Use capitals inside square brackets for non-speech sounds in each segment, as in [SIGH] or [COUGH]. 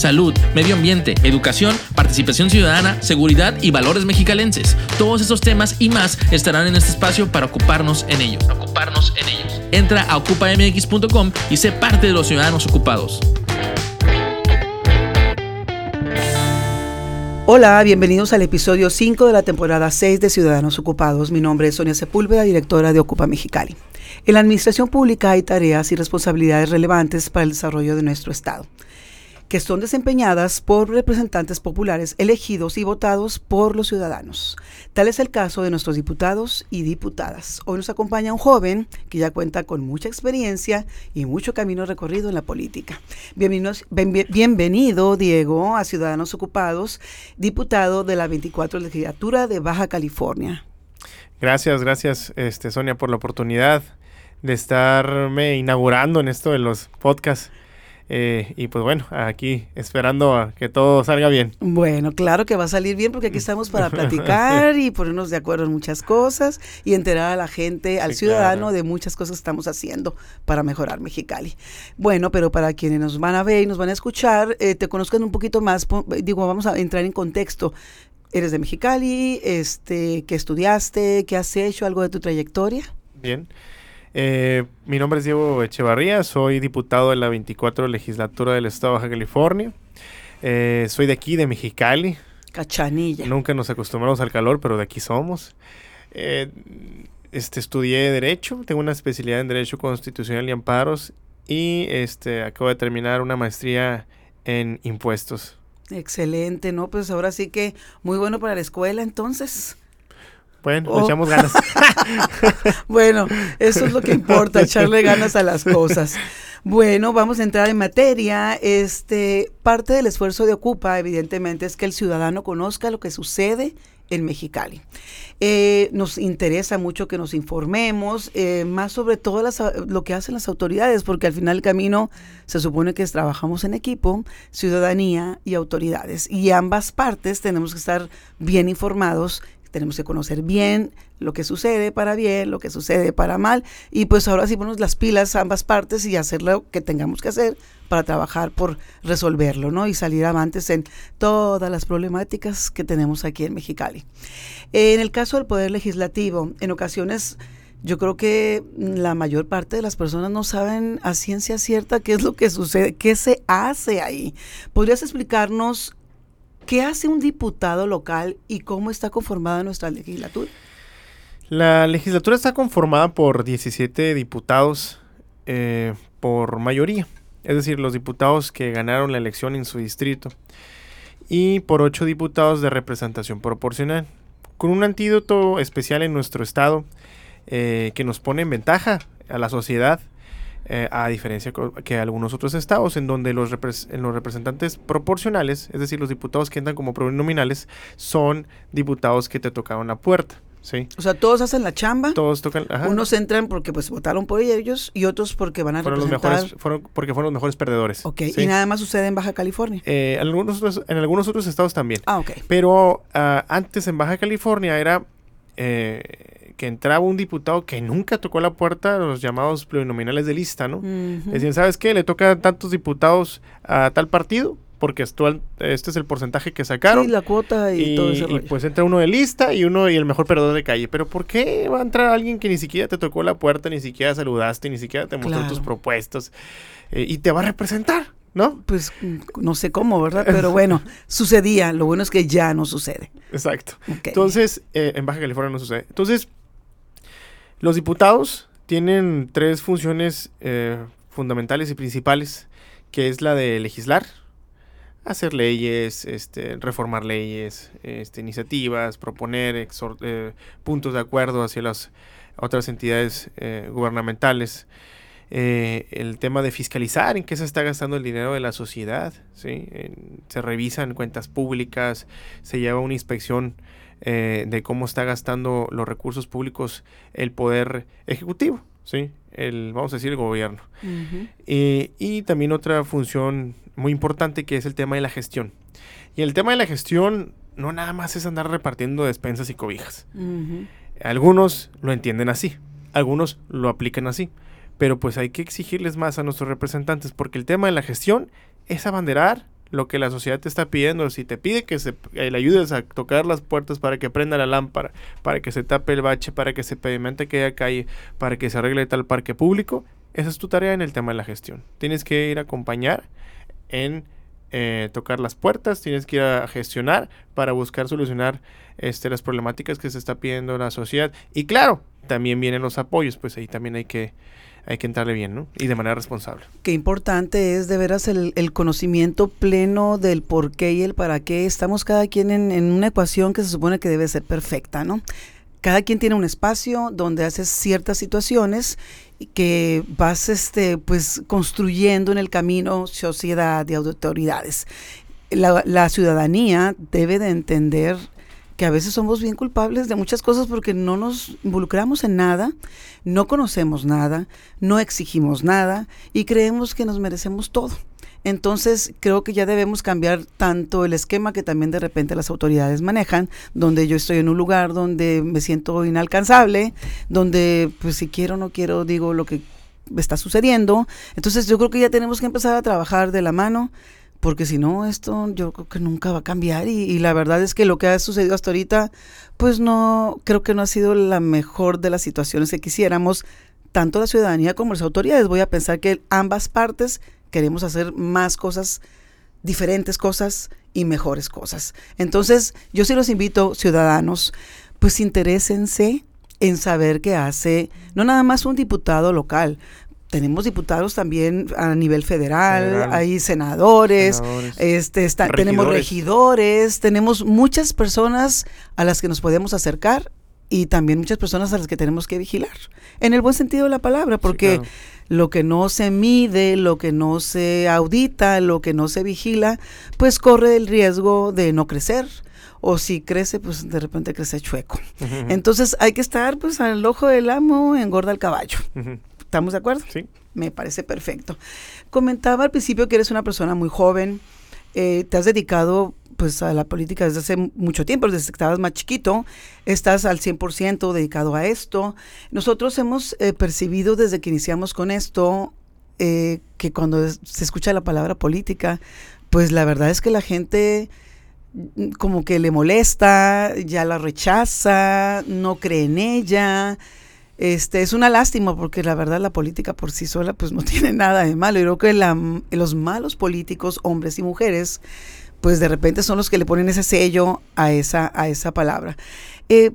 Salud, medio ambiente, educación, participación ciudadana, seguridad y valores mexicalenses. Todos esos temas y más estarán en este espacio para ocuparnos en ellos. Ocuparnos en ellos. Entra a ocupamx.com y sé parte de los ciudadanos ocupados. Hola, bienvenidos al episodio 5 de la temporada 6 de Ciudadanos Ocupados. Mi nombre es Sonia Sepúlveda, directora de Ocupa Mexicali. En la administración pública hay tareas y responsabilidades relevantes para el desarrollo de nuestro Estado que son desempeñadas por representantes populares elegidos y votados por los ciudadanos. Tal es el caso de nuestros diputados y diputadas. Hoy nos acompaña un joven que ya cuenta con mucha experiencia y mucho camino recorrido en la política. Bienvenido, Diego, a Ciudadanos Ocupados, diputado de la 24 legislatura de Baja California. Gracias, gracias este, Sonia por la oportunidad de estarme inaugurando en esto de los podcasts. Eh, y pues bueno, aquí esperando a que todo salga bien. Bueno, claro que va a salir bien porque aquí estamos para [LAUGHS] platicar y ponernos de acuerdo en muchas cosas y enterar a la gente, al ciudadano de muchas cosas que estamos haciendo para mejorar Mexicali. Bueno, pero para quienes nos van a ver y nos van a escuchar, eh, te conozcan un poquito más, digo, vamos a entrar en contexto. Eres de Mexicali, este, ¿qué estudiaste? ¿Qué has hecho? ¿Algo de tu trayectoria? Bien. Eh, mi nombre es Diego Echevarría, soy diputado de la 24 legislatura del Estado de Baja California. Eh, soy de aquí, de Mexicali. Cachanilla. Nunca nos acostumbramos al calor, pero de aquí somos. Eh, este, estudié Derecho, tengo una especialidad en Derecho Constitucional y Amparos y este, acabo de terminar una maestría en Impuestos. Excelente, ¿no? Pues ahora sí que muy bueno para la escuela entonces. Bueno, oh. echamos ganas. [LAUGHS] bueno, eso es lo que importa, [LAUGHS] echarle ganas a las cosas. Bueno, vamos a entrar en materia. Este, parte del esfuerzo de Ocupa, evidentemente, es que el ciudadano conozca lo que sucede en Mexicali. Eh, nos interesa mucho que nos informemos, eh, más sobre todo las, lo que hacen las autoridades, porque al final del camino se supone que trabajamos en equipo, ciudadanía y autoridades. Y ambas partes tenemos que estar bien informados tenemos que conocer bien lo que sucede para bien, lo que sucede para mal, y pues ahora sí ponemos las pilas a ambas partes y hacer lo que tengamos que hacer para trabajar por resolverlo, ¿no? Y salir avantes en todas las problemáticas que tenemos aquí en Mexicali. En el caso del Poder Legislativo, en ocasiones yo creo que la mayor parte de las personas no saben a ciencia cierta qué es lo que sucede, qué se hace ahí. ¿Podrías explicarnos ¿Qué hace un diputado local y cómo está conformada nuestra legislatura? La legislatura está conformada por 17 diputados eh, por mayoría, es decir, los diputados que ganaron la elección en su distrito, y por 8 diputados de representación proporcional, con un antídoto especial en nuestro estado eh, que nos pone en ventaja a la sociedad eh, a diferencia que algunos otros estados en donde los, en los representantes proporcionales, es decir, los diputados que entran como plurinominales, son diputados que te tocaron la puerta. Sí. O sea, todos hacen la chamba. Todos tocan. Unos entran porque pues votaron por ellos y otros porque van a fueron representar. Los mejores, fueron porque fueron los mejores perdedores. Ok. Y nada más sucede en Baja California. Eh, algunos en algunos otros estados también. Ah, ok. Pero uh, antes en Baja California era eh, que entraba un diputado que nunca tocó la puerta los llamados plurinominales de lista, ¿no? Decían, ¿sabes qué? Le toca tantos diputados a tal partido, porque este es el porcentaje que sacaron. Sí, la cuota y, todo eso. Y pues entra uno de lista y uno y el mejor perdedor de calle. Pero ¿por qué va a entrar alguien que ni siquiera te tocó la puerta, ni siquiera saludaste, ni siquiera te mostró tus propuestas eh, y te va a representar? ¿No? Pues no sé cómo, ¿verdad? [LAUGHS] Pero bueno, sucedía. Lo bueno es que ya no sucede. Exacto. Entonces, eh, en Baja California no sucede. Entonces, los diputados tienen tres funciones eh, fundamentales y principales, que es la de legislar, hacer leyes, este, reformar leyes, este, iniciativas, proponer eh, puntos de acuerdo hacia las otras entidades eh, gubernamentales. el tema de fiscalizar en qué se está gastando el dinero de la sociedad, ¿sí? se revisan cuentas públicas, se lleva una inspección eh, de cómo está gastando los recursos públicos el poder ejecutivo. ¿sí? El, vamos a decir, el gobierno. Eh, y también otra función muy importante que es el tema de la gestión. Y el tema de la gestión no nada más es andar repartiendo despensas y cobijas. Algunos lo entienden así, algunos lo aplican así, pero pues hay que exigirles más a nuestros representantes porque el tema de la gestión es abanderar lo que la sociedad te está pidiendo. Si te pide que se, eh, le ayudes a tocar las puertas para que prenda la lámpara, para que se tape el bache, para que se pavimente aquella calle, para que se arregle tal parque público, esa es tu tarea en el tema de la gestión. Tienes que ir a acompañar en eh, tocar las puertas, tienes que ir a gestionar para buscar solucionar este, las problemáticas que se está pidiendo la sociedad. Y claro, también vienen los apoyos, pues ahí también hay que hay que entrarle bien, ¿no? Y de manera responsable. Qué importante es de veras el, conocimiento pleno del por qué y el para qué. Estamos cada quien en, una ecuación que se supone que debe ser perfecta, ¿no? Cada quien tiene un espacio donde haces ciertas situaciones que vas este, pues, construyendo en el camino sociedad y autoridades. La, la ciudadanía debe de entender que a veces somos bien culpables de muchas cosas porque no nos involucramos en nada, no conocemos nada, no exigimos nada y creemos que nos merecemos todo. Entonces creo que ya debemos cambiar tanto el esquema que también de repente las autoridades manejan, donde yo estoy en un lugar donde me siento inalcanzable, donde pues si quiero o no quiero digo lo que está sucediendo. Entonces yo creo que ya tenemos que empezar a trabajar de la mano porque si no, esto yo creo que nunca va a cambiar y, la verdad es que lo que ha sucedido hasta ahorita, pues no, creo que no ha sido la mejor de las situaciones que quisiéramos, tanto la ciudadanía como las autoridades. Voy a pensar que ambas partes queremos hacer más cosas, diferentes cosas y mejores cosas. Entonces, yo sí los invito, ciudadanos, pues interésense en saber qué hace no nada más un diputado local, tenemos diputados también a nivel federal, hay senadores, este tenemos regidores, tenemos muchas personas a las que nos podemos acercar y también muchas personas a las que tenemos que vigilar, en el buen sentido de la palabra, porque lo que no se mide, lo que no se audita, lo que no se vigila, pues corre el riesgo de no crecer, o si crece, pues de repente crece chueco. Entonces hay que estar pues al ojo del amo, engorda el caballo. ¿Estamos de acuerdo? Sí. Me parece perfecto. Comentaba al principio que eres una persona muy joven, eh, te has dedicado pues a la política desde hace mucho tiempo, desde que estabas más chiquito, estás al 100% dedicado a esto. Nosotros hemos eh, percibido desde que iniciamos con esto eh, que cuando se escucha la palabra política, pues la verdad es que la gente mm, como que le molesta, ya la rechaza, no cree en ella. Este, es una lástima porque la verdad la política por sí sola pues no [LAUGHS] tiene nada de malo. Yo creo que los malos políticos, hombres y mujeres, pues de repente son los que le ponen ese sello a esa, a esa palabra. Eh,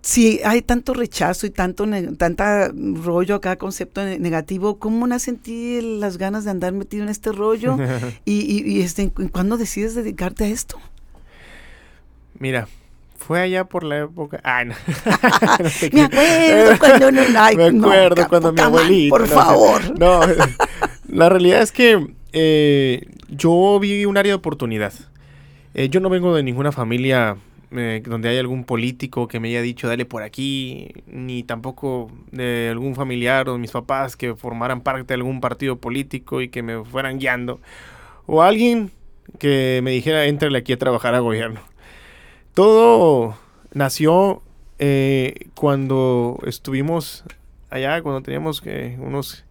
si hay tanto rechazo y tanto tanta rollo acá, concepto negativo, ¿cómo nace en ti las ganas de andar metido en este rollo? [LAUGHS] y, y, este, ¿cuándo decides dedicarte a esto? Mira, fue allá por la época. Ah, no. [LAUGHS] me acuerdo cuando no. [LAUGHS] me acuerdo cuando mi abuelito. Por favor. [LAUGHS] No, la realidad es que eh, yo vi un área de oportunidad. Eh, yo no vengo de ninguna familia eh, donde hay algún político que me haya dicho dale por aquí, ni tampoco de algún familiar o de mis papás que formaran parte de algún partido político y que me fueran guiando. O alguien que me dijera, entrale aquí a trabajar a gobierno. Todo nació eh, cuando estuvimos allá, cuando teníamos unos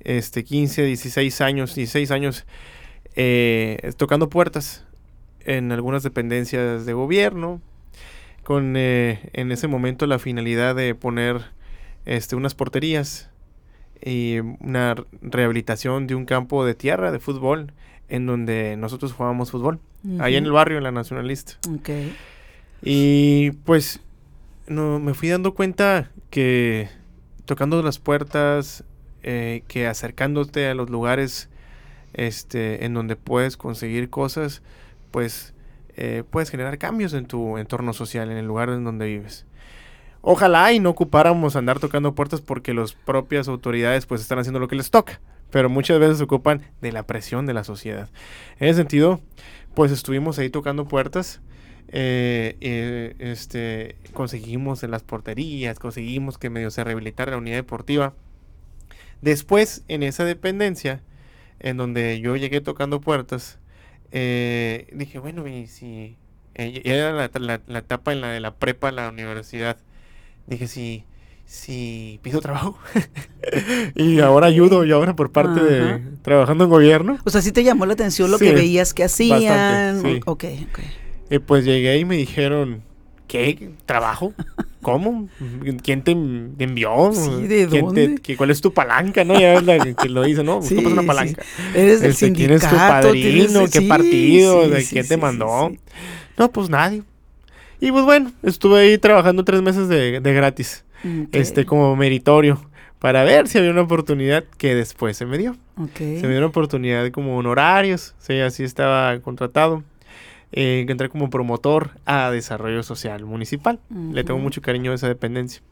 este, 15, 16 años, 16 años, eh, tocando puertas en algunas dependencias de gobierno, con eh, en ese momento la finalidad de poner este, unas porterías y una rehabilitación de un campo de tierra de fútbol en donde nosotros jugábamos fútbol, allá en el barrio, en la Nacionalista. Okay. Y pues no, me fui dando cuenta que tocando las puertas, eh, que acercándote a los lugares este, en donde puedes conseguir cosas, pues eh, puedes generar cambios en tu entorno social, en el lugar en donde vives. Ojalá y no ocupáramos andar tocando puertas porque las propias autoridades pues están haciendo lo que les toca, pero muchas veces se ocupan de la presión de la sociedad. En ese sentido, pues estuvimos ahí tocando puertas eh, eh, este, conseguimos en las porterías, conseguimos que medio se rehabilitara la unidad deportiva. Después, en esa dependencia, en donde yo llegué tocando puertas, eh, dije, bueno, y si era la, la, etapa en la de la prepa, la universidad, dije, si, si pido trabajo [LAUGHS] y ahora ayudo y ahora por parte de trabajando en gobierno. O sea, sí te llamó la atención lo que veías que hacían. sí. Ok, ok. Y pues llegué y me dijeron, ¿qué? ¿Trabajo? [LAUGHS] ¿Cómo? ¿Quién te envió? Sí, ¿de dónde? ¿Cuál es tu palanca? ¿No? Ya es la que lo dice, ¿no? Sí, una palanca. Eres del este, ¿Quién es tu padrino? ¿Qué partido? ¿Quién te mandó? No, pues nadie. Y pues bueno, estuve ahí trabajando tres meses de, gratis. Este, como meritorio. Para ver si había una oportunidad que después se me dio. Se me dio una oportunidad como honorarios. Sí, así estaba contratado eh, entré como promotor a desarrollo social municipal. Le tengo mucho cariño a esa dependencia.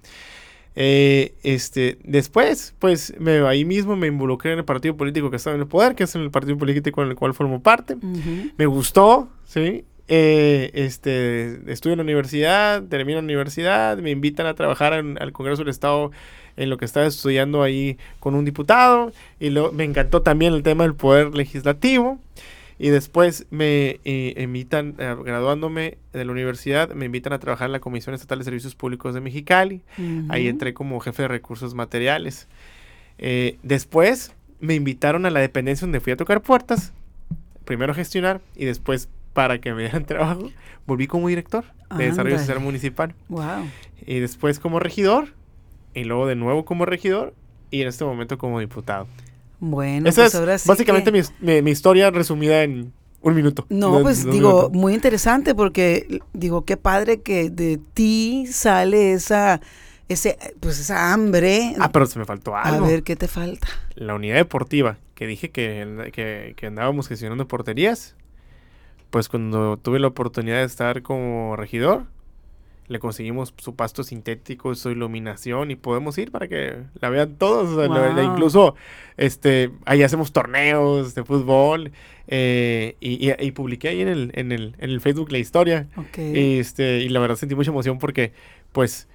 Eh, este, después, pues me, ahí mismo me involucré en el partido político que estaba en el poder, que es en el partido político en el cual formo parte. Me gustó, ¿sí? Eh, este, estudio en la universidad, termino la universidad, me invitan a trabajar al Congreso del Estado en lo que estaba estudiando ahí con un diputado y lo, me encantó también el tema del poder legislativo. Y después me eh, invitan, eh, graduándome de la universidad, me invitan a trabajar en la Comisión Estatal de Servicios Públicos de Mexicali. Ahí entré como jefe de recursos materiales. Eh, después me invitaron a la dependencia donde fui a tocar puertas. Primero a gestionar y después para que me dieran [LAUGHS] trabajo, volví como director de Desarrollo Social Municipal. Wow. Y después como regidor, y luego de nuevo como regidor, y en este momento como diputado. Bueno, Esa pues es básicamente mi, historia resumida en un minuto. No, pues digo, muy interesante porque digo, qué padre que de ti sale esa ese pues esa hambre. Ah, pero se me faltó algo. A ver, ¿qué te falta? La unidad deportiva, que dije que, que, que andábamos gestionando porterías. Pues cuando tuve la oportunidad de estar como regidor, le conseguimos su pasto sintético, su iluminación y podemos ir para que la vean todos. incluso este, ahí hacemos torneos de fútbol eh, y, publiqué ahí en el, en, el, en el Facebook la historia. Y, este, y la verdad sentí mucha emoción porque pues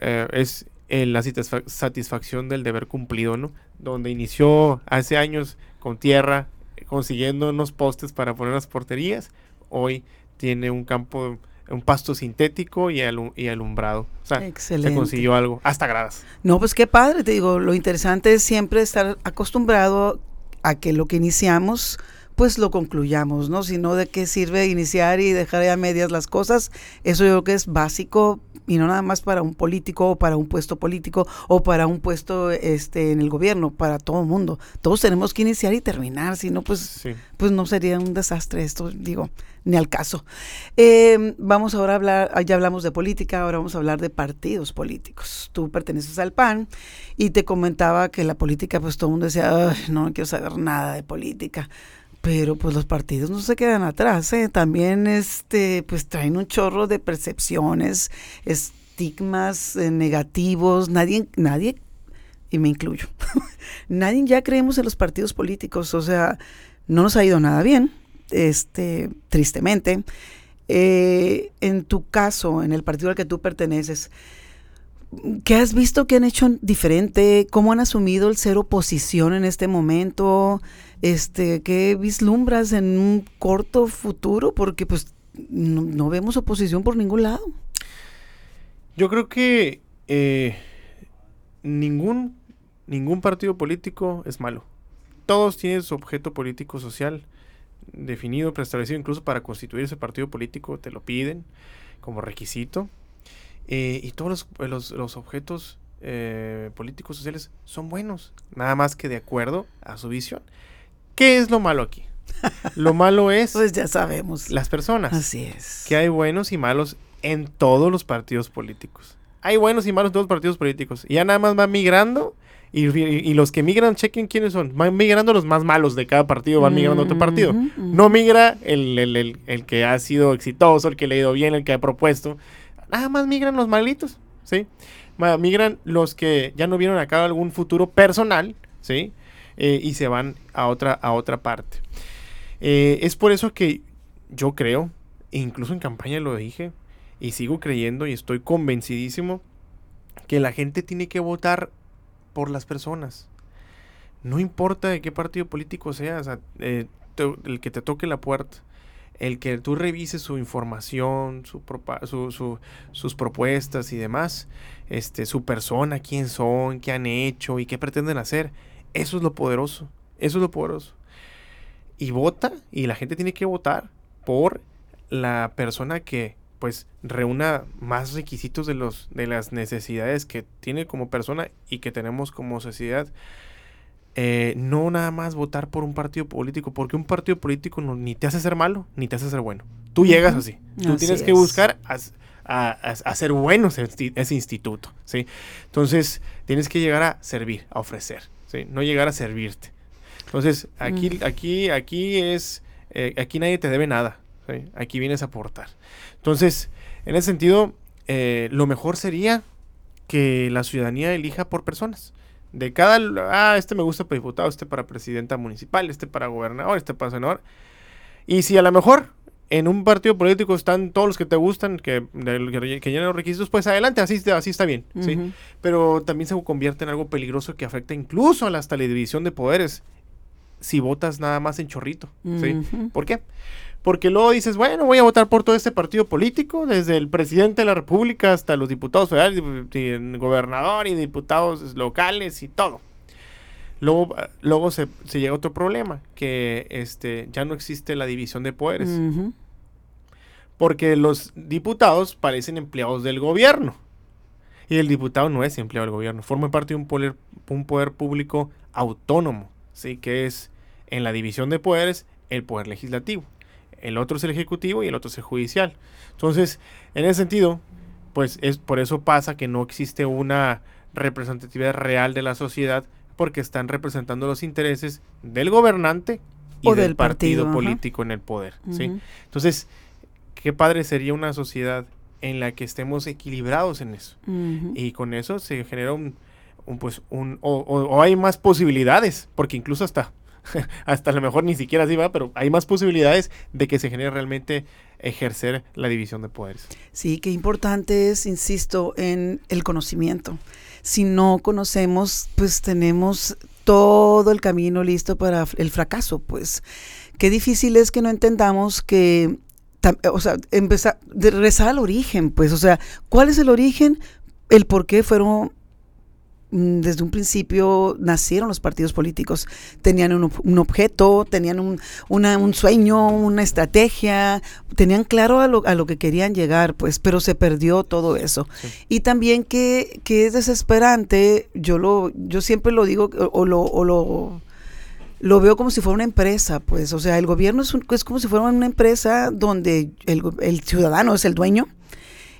eh, es la satisfacción del deber cumplido, ¿no? Donde inició hace años con tierra, consiguiendo unos postes para poner las porterías, hoy tiene un campo un pasto sintético y, y alumbrado. O sea, se consiguió algo, hasta gradas. No, pues qué padre, te digo, lo interesante es siempre estar acostumbrado a que lo que iniciamos pues lo concluyamos, ¿no? Si no, ¿de qué sirve iniciar y dejar a medias las cosas? Eso yo creo que es básico y no nada más para un político o para un puesto político o para un puesto este en el gobierno, para todo el mundo. Todos tenemos que iniciar y terminar, si no, pues, pues no sería un desastre esto, digo, ni al caso. Em, vamos ahora a hablar, ah, ya hablamos de política, ahora vamos a hablar de partidos políticos. Tú perteneces al PAN y te comentaba que la política, pues todo el mundo decía, no, no quiero saber nada de política pero pues los partidos no se quedan atrás, ¿eh? también este, pues traen un chorro de percepciones, estigmas eh, negativos, nadie, nadie, y me incluyo, [LAUGHS] nadie ya creemos en los partidos políticos, o sea, no nos ha ido nada bien, este, tristemente. Eh, en tu caso, en el partido al que tú perteneces, ¿Qué has visto que han hecho diferente? ¿Cómo han asumido el ser oposición en este momento? Este, ¿Qué vislumbras en un corto futuro? Porque pues no, vemos oposición por ningún lado. Yo creo que eh, ningún, ningún partido político es malo. Todos tienen su objeto político social definido, preestablecido, incluso para constituir ese partido político te lo piden como requisito. Eh, y todos los, los, objetos eh, políticos sociales son buenos, nada más que de acuerdo a su visión. ¿Qué es lo malo aquí? [LAUGHS] Lo malo es... pues ya sabemos. Las personas. Así es. Que hay buenos y malos en todos los partidos políticos. Hay buenos y malos en todos los partidos políticos. Y ya nada más va migrando. Y, los que migran, chequen quiénes son. Van migrando los más malos de cada partido, van migrando a otro partido. No migra el, el, el, que ha sido exitoso, el que le ha ido bien, el que ha propuesto nada más migran los malitos, ¿sí? Migran los que ya no vieron acá algún futuro personal, ¿sí? Eh, y se van a otra, a otra parte. Eh, es por eso que yo creo incluso en campaña lo dije, y sigo creyendo y estoy convencidísimo que la gente tiene que votar por las personas. No importa de qué partido político seas, eh, el que te toque la puerta, el que tú revises su información, su, sus propuestas y demás, este, su persona, quién son, qué han hecho y qué pretenden hacer. Eso es lo poderoso. Eso es lo poderoso. Y vota, y la gente tiene que votar por la persona que pues reúna más requisitos de los de las necesidades que tiene como persona y que tenemos como sociedad eh, no nada más votar por un partido político, porque un partido político no, ni te hace ser malo, ni te hace ser bueno. Tú llegas así. Tú tienes que buscar a, hacer bueno ese, instituto, ¿sí? Entonces, tienes que llegar a servir, a ofrecer, ¿sí? No llegar a servirte. Entonces, aquí, mm. aquí, aquí es, eh, aquí nadie te debe nada, Aquí vienes a aportar. Entonces, en ese sentido, eh, lo mejor sería que la ciudadanía elija por personas de cada, ah, este me gusta para diputado, este para presidenta municipal, este para gobernador, este para senador. Y si a lo mejor en un partido político están todos los que te gustan, que, que, llenan los requisitos, pues adelante, así, así está bien, ¿sí? Pero también se convierte en algo peligroso que afecta incluso hasta la división de poderes si votas nada más en chorrito, ¿sí? ¿Por qué? Porque luego dices, bueno, voy a votar por todo este partido político, desde el presidente de la República hasta los diputados federales, el gobernador y diputados locales y todo. Luego, luego se, llega otro problema, que este, ya no existe la división de poderes. Porque los diputados parecen empleados del gobierno. Y el diputado no es empleado del gobierno, forma parte de un poder, un poder público autónomo, ¿sí? que es en la división de poderes el poder legislativo el otro es el ejecutivo y el otro es el judicial. Entonces, en ese sentido, pues es por eso pasa que no existe una representatividad real de la sociedad porque están representando los intereses del gobernante y del, partido, político en el poder, ¿sí? Entonces, qué padre sería una sociedad en la que estemos equilibrados en eso. Y con eso se genera un, pues un o, hay más posibilidades, porque incluso hasta [LAUGHS] hasta a lo mejor ni siquiera así va, pero hay más posibilidades de que se genere realmente ejercer la división de poderes. Sí, qué importante es, insisto, en el conocimiento. Si no conocemos, pues tenemos todo el camino listo para el fracaso, pues. Qué difícil es que no entendamos que o sea, empezar, rezar al origen, pues, o sea, ¿cuál es el origen? El por qué fueron desde un principio nacieron los partidos políticos. Tenían un, objeto, tenían un, un, sueño, una estrategia, tenían claro a lo, a lo, que querían llegar, pues, pero se perdió todo eso. Y también que, que, es desesperante, yo lo, yo siempre lo digo o lo, o lo, lo veo como si fuera una empresa, pues, o sea, el gobierno es, es como si fuera una empresa donde el, el ciudadano es el dueño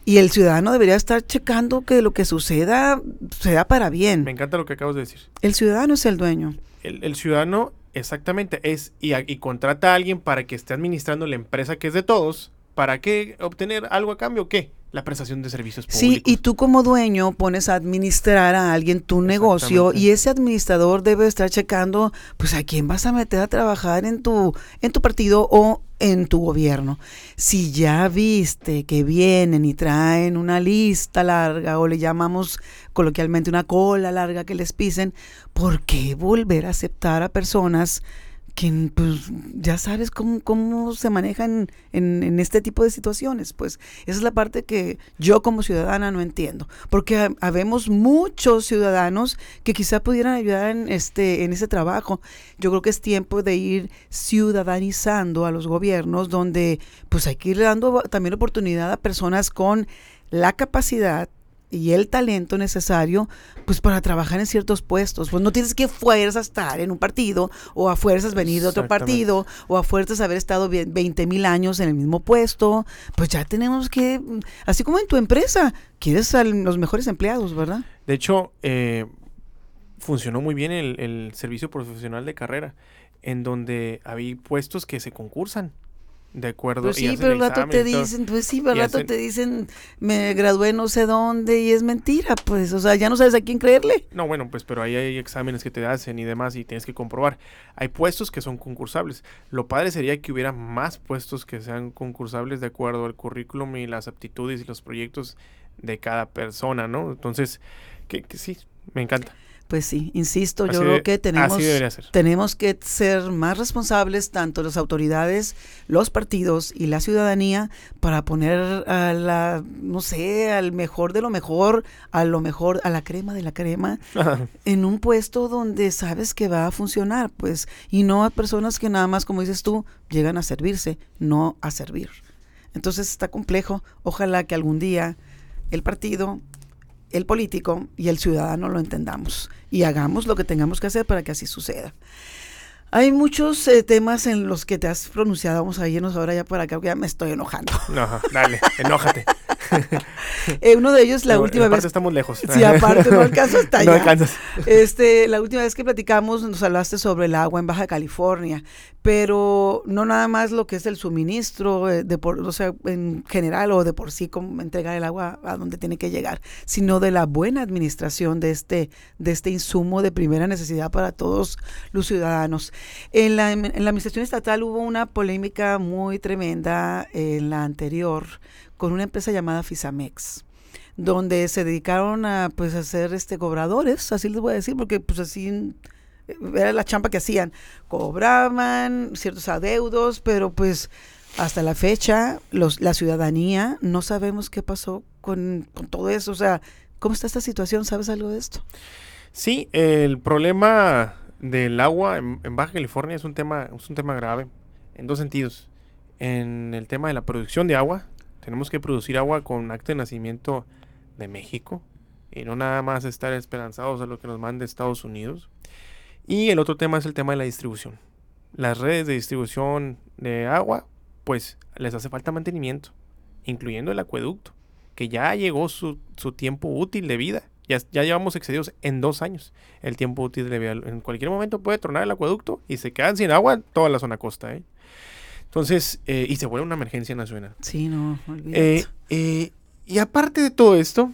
y el ciudadano debería estar checando que lo que suceda sea para bien. Me encanta lo que acabas de decir. El ciudadano es el dueño. El, ciudadano, exactamente, es y, y, contrata a alguien para que esté administrando la empresa que es de todos. ¿Para qué obtener algo a cambio? ¿Qué? La prestación de servicios públicos. Sí, y tú como dueño pones a administrar a alguien tu negocio y ese administrador debe estar checando, pues a quién vas a meter a trabajar en tu en tu partido o en tu gobierno. Si ya viste que vienen y traen una lista larga o le llamamos coloquialmente una cola larga que les pisen, ¿por qué volver a aceptar a personas que pues ya sabes cómo, cómo se manejan en, este tipo de situaciones. Pues esa es la parte que yo como ciudadana no entiendo. Porque habemos muchos ciudadanos que quizá pudieran ayudar en, este, en ese trabajo. Yo creo que es tiempo de ir ciudadanizando a los gobiernos donde pues hay que ir dando también oportunidad a personas con la capacidad y el talento necesario pues para trabajar en ciertos puestos. Pues no tienes que fuerzas estar en un partido o a fuerzas venir de otro partido o a fuerzas haber estado 20 mil años en el mismo puesto. Pues ya tenemos que, así como en tu empresa, quieres a los mejores empleados, ¿verdad? De hecho, eh, funcionó muy bien el, el servicio profesional de carrera, en donde había puestos que se concursan de acuerdo. Pues sí, pero al rato te dicen, pues sí, pero al rato te dicen, me gradué no sé dónde y es mentira, pues, o sea, ya no sabes a quién creerle. No, bueno, pues, pero ahí hay exámenes que te hacen y demás y tienes que comprobar. Hay puestos que son concursables. Lo padre sería que hubiera más puestos que sean concursables de acuerdo al currículum y las aptitudes y los proyectos de cada persona, ¿no? Entonces, que, que sí, me encanta. Pues sí, insisto, yo creo que tenemos, tenemos que ser más responsables, tanto las autoridades, los partidos y la ciudadanía, para poner a la, no sé, al mejor de lo mejor, a lo mejor, a la crema de la crema, [LAUGHS] en un puesto donde sabes que va a funcionar, pues, y no a personas que nada más, como dices tú, llegan a servirse, no a servir. Entonces está complejo. Ojalá que algún día el partido el político y el ciudadano lo entendamos y hagamos lo que tengamos que hacer para que así suceda. Hay muchos eh, temas en los que te has pronunciado. Vamos a irnos ahora ya para acá, porque ya me estoy enojando. No, dale, enójate. [LAUGHS] Eh, uno de ellos, la última vez. estamos lejos. Sí, aparte, no alcanzo hasta [LAUGHS] allá. No alcanzas. Este, la última vez que platicamos, nos hablaste sobre el agua en Baja California, pero no nada más lo que es el suministro, eh, de por, en general o de por sí, como entregar el agua a donde tiene que llegar, sino de la buena administración de este, de este insumo de primera necesidad para todos los ciudadanos. En la, en la administración estatal hubo una polémica muy tremenda en la anterior con una empresa llamada Fisamex donde se dedicaron a pues a ser este cobradores, así les voy a decir, porque pues así era la champa que hacían, cobraban ciertos adeudos, pero pues hasta la fecha los, la ciudadanía no sabemos qué pasó con, todo eso, o sea, ¿cómo está esta situación? ¿Sabes algo de esto? Sí, el problema del agua en, en Baja California es un tema es un tema grave en dos sentidos. En el tema de la producción de agua, tenemos que producir agua con acto de nacimiento de México y no nada más estar esperanzados a lo que nos mande Estados Unidos. Y el otro tema es el tema de la distribución. Las redes de distribución de agua, pues les hace falta mantenimiento, incluyendo el acueducto, que ya llegó su, tiempo útil de vida. Ya, ya, llevamos excedidos en dos años el tiempo útil de vida. En cualquier momento puede tronar el acueducto y se quedan sin agua toda la zona costa. ¿eh? Entonces, eh, y se vuelve una emergencia nacional. Sí, no, eh, eh, y aparte de todo esto,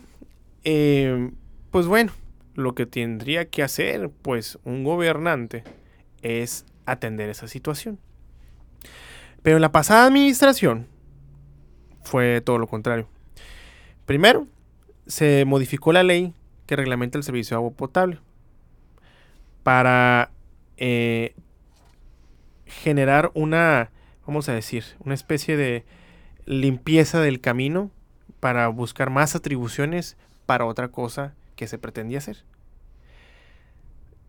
pues bueno, lo que tendría que hacer, pues, un gobernante es atender esa situación. Pero en la pasada administración fue todo lo contrario. Primero, se modificó la ley que reglamenta el servicio de agua potable para generar una vamos a decir, una especie de limpieza del camino para buscar más atribuciones para otra cosa que se pretendía hacer.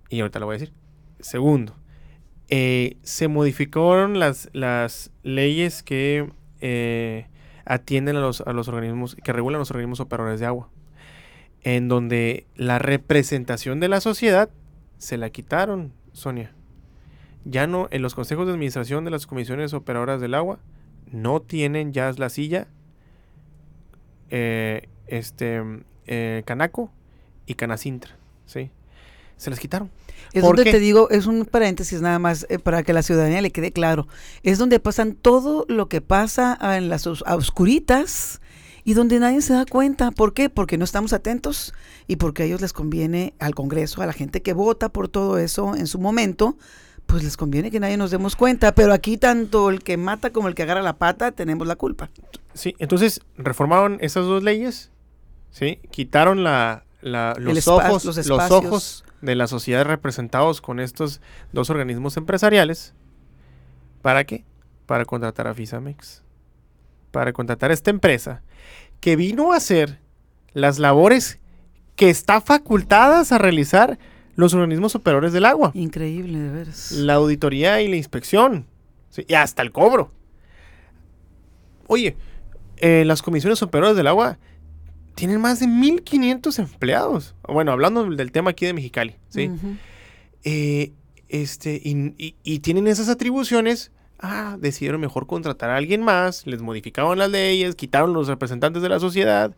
Y ahorita lo voy a decir. Segundo, eh, se modificaron las, las leyes que eh, atienden a los, a los organismos, que regulan los organismos operadores de agua, en donde la representación de la sociedad se la quitaron, Sonia ya no, en los consejos de administración de las comisiones operadoras del agua, no tienen ya la silla, eh, este, Canaco y Canacintra, ¿sí? Se les quitaron. Es donde te digo, es un paréntesis nada más eh, para que la ciudadanía le quede claro. Es donde pasan todo lo que pasa en las oscuritas y donde nadie se da cuenta. ¿Por qué? Porque no estamos atentos y porque a ellos les conviene al Congreso, a la gente que vota por todo eso en su momento, pues les conviene que nadie nos demos cuenta, pero aquí tanto el que mata como el que agarra la pata tenemos la culpa. Sí, entonces reformaron esas dos leyes, ¿sí? Quitaron la, los, ojos, los, los, ojos de la sociedad representados con estos dos organismos empresariales. ¿Para qué? Para contratar a Fisamex. Para contratar a esta empresa que vino a hacer las labores que está facultadas a realizar los organismos operadores del agua. Increíble, de veras. La auditoría y la inspección. y hasta el cobro. Oye, eh, las comisiones operadoras del agua tienen más de 1.500 empleados. Bueno, hablando del tema aquí de Mexicali, ¿sí? Eh, este, y, tienen esas atribuciones. Ah, decidieron mejor contratar a alguien más, les modificaron las leyes, quitaron los representantes de la sociedad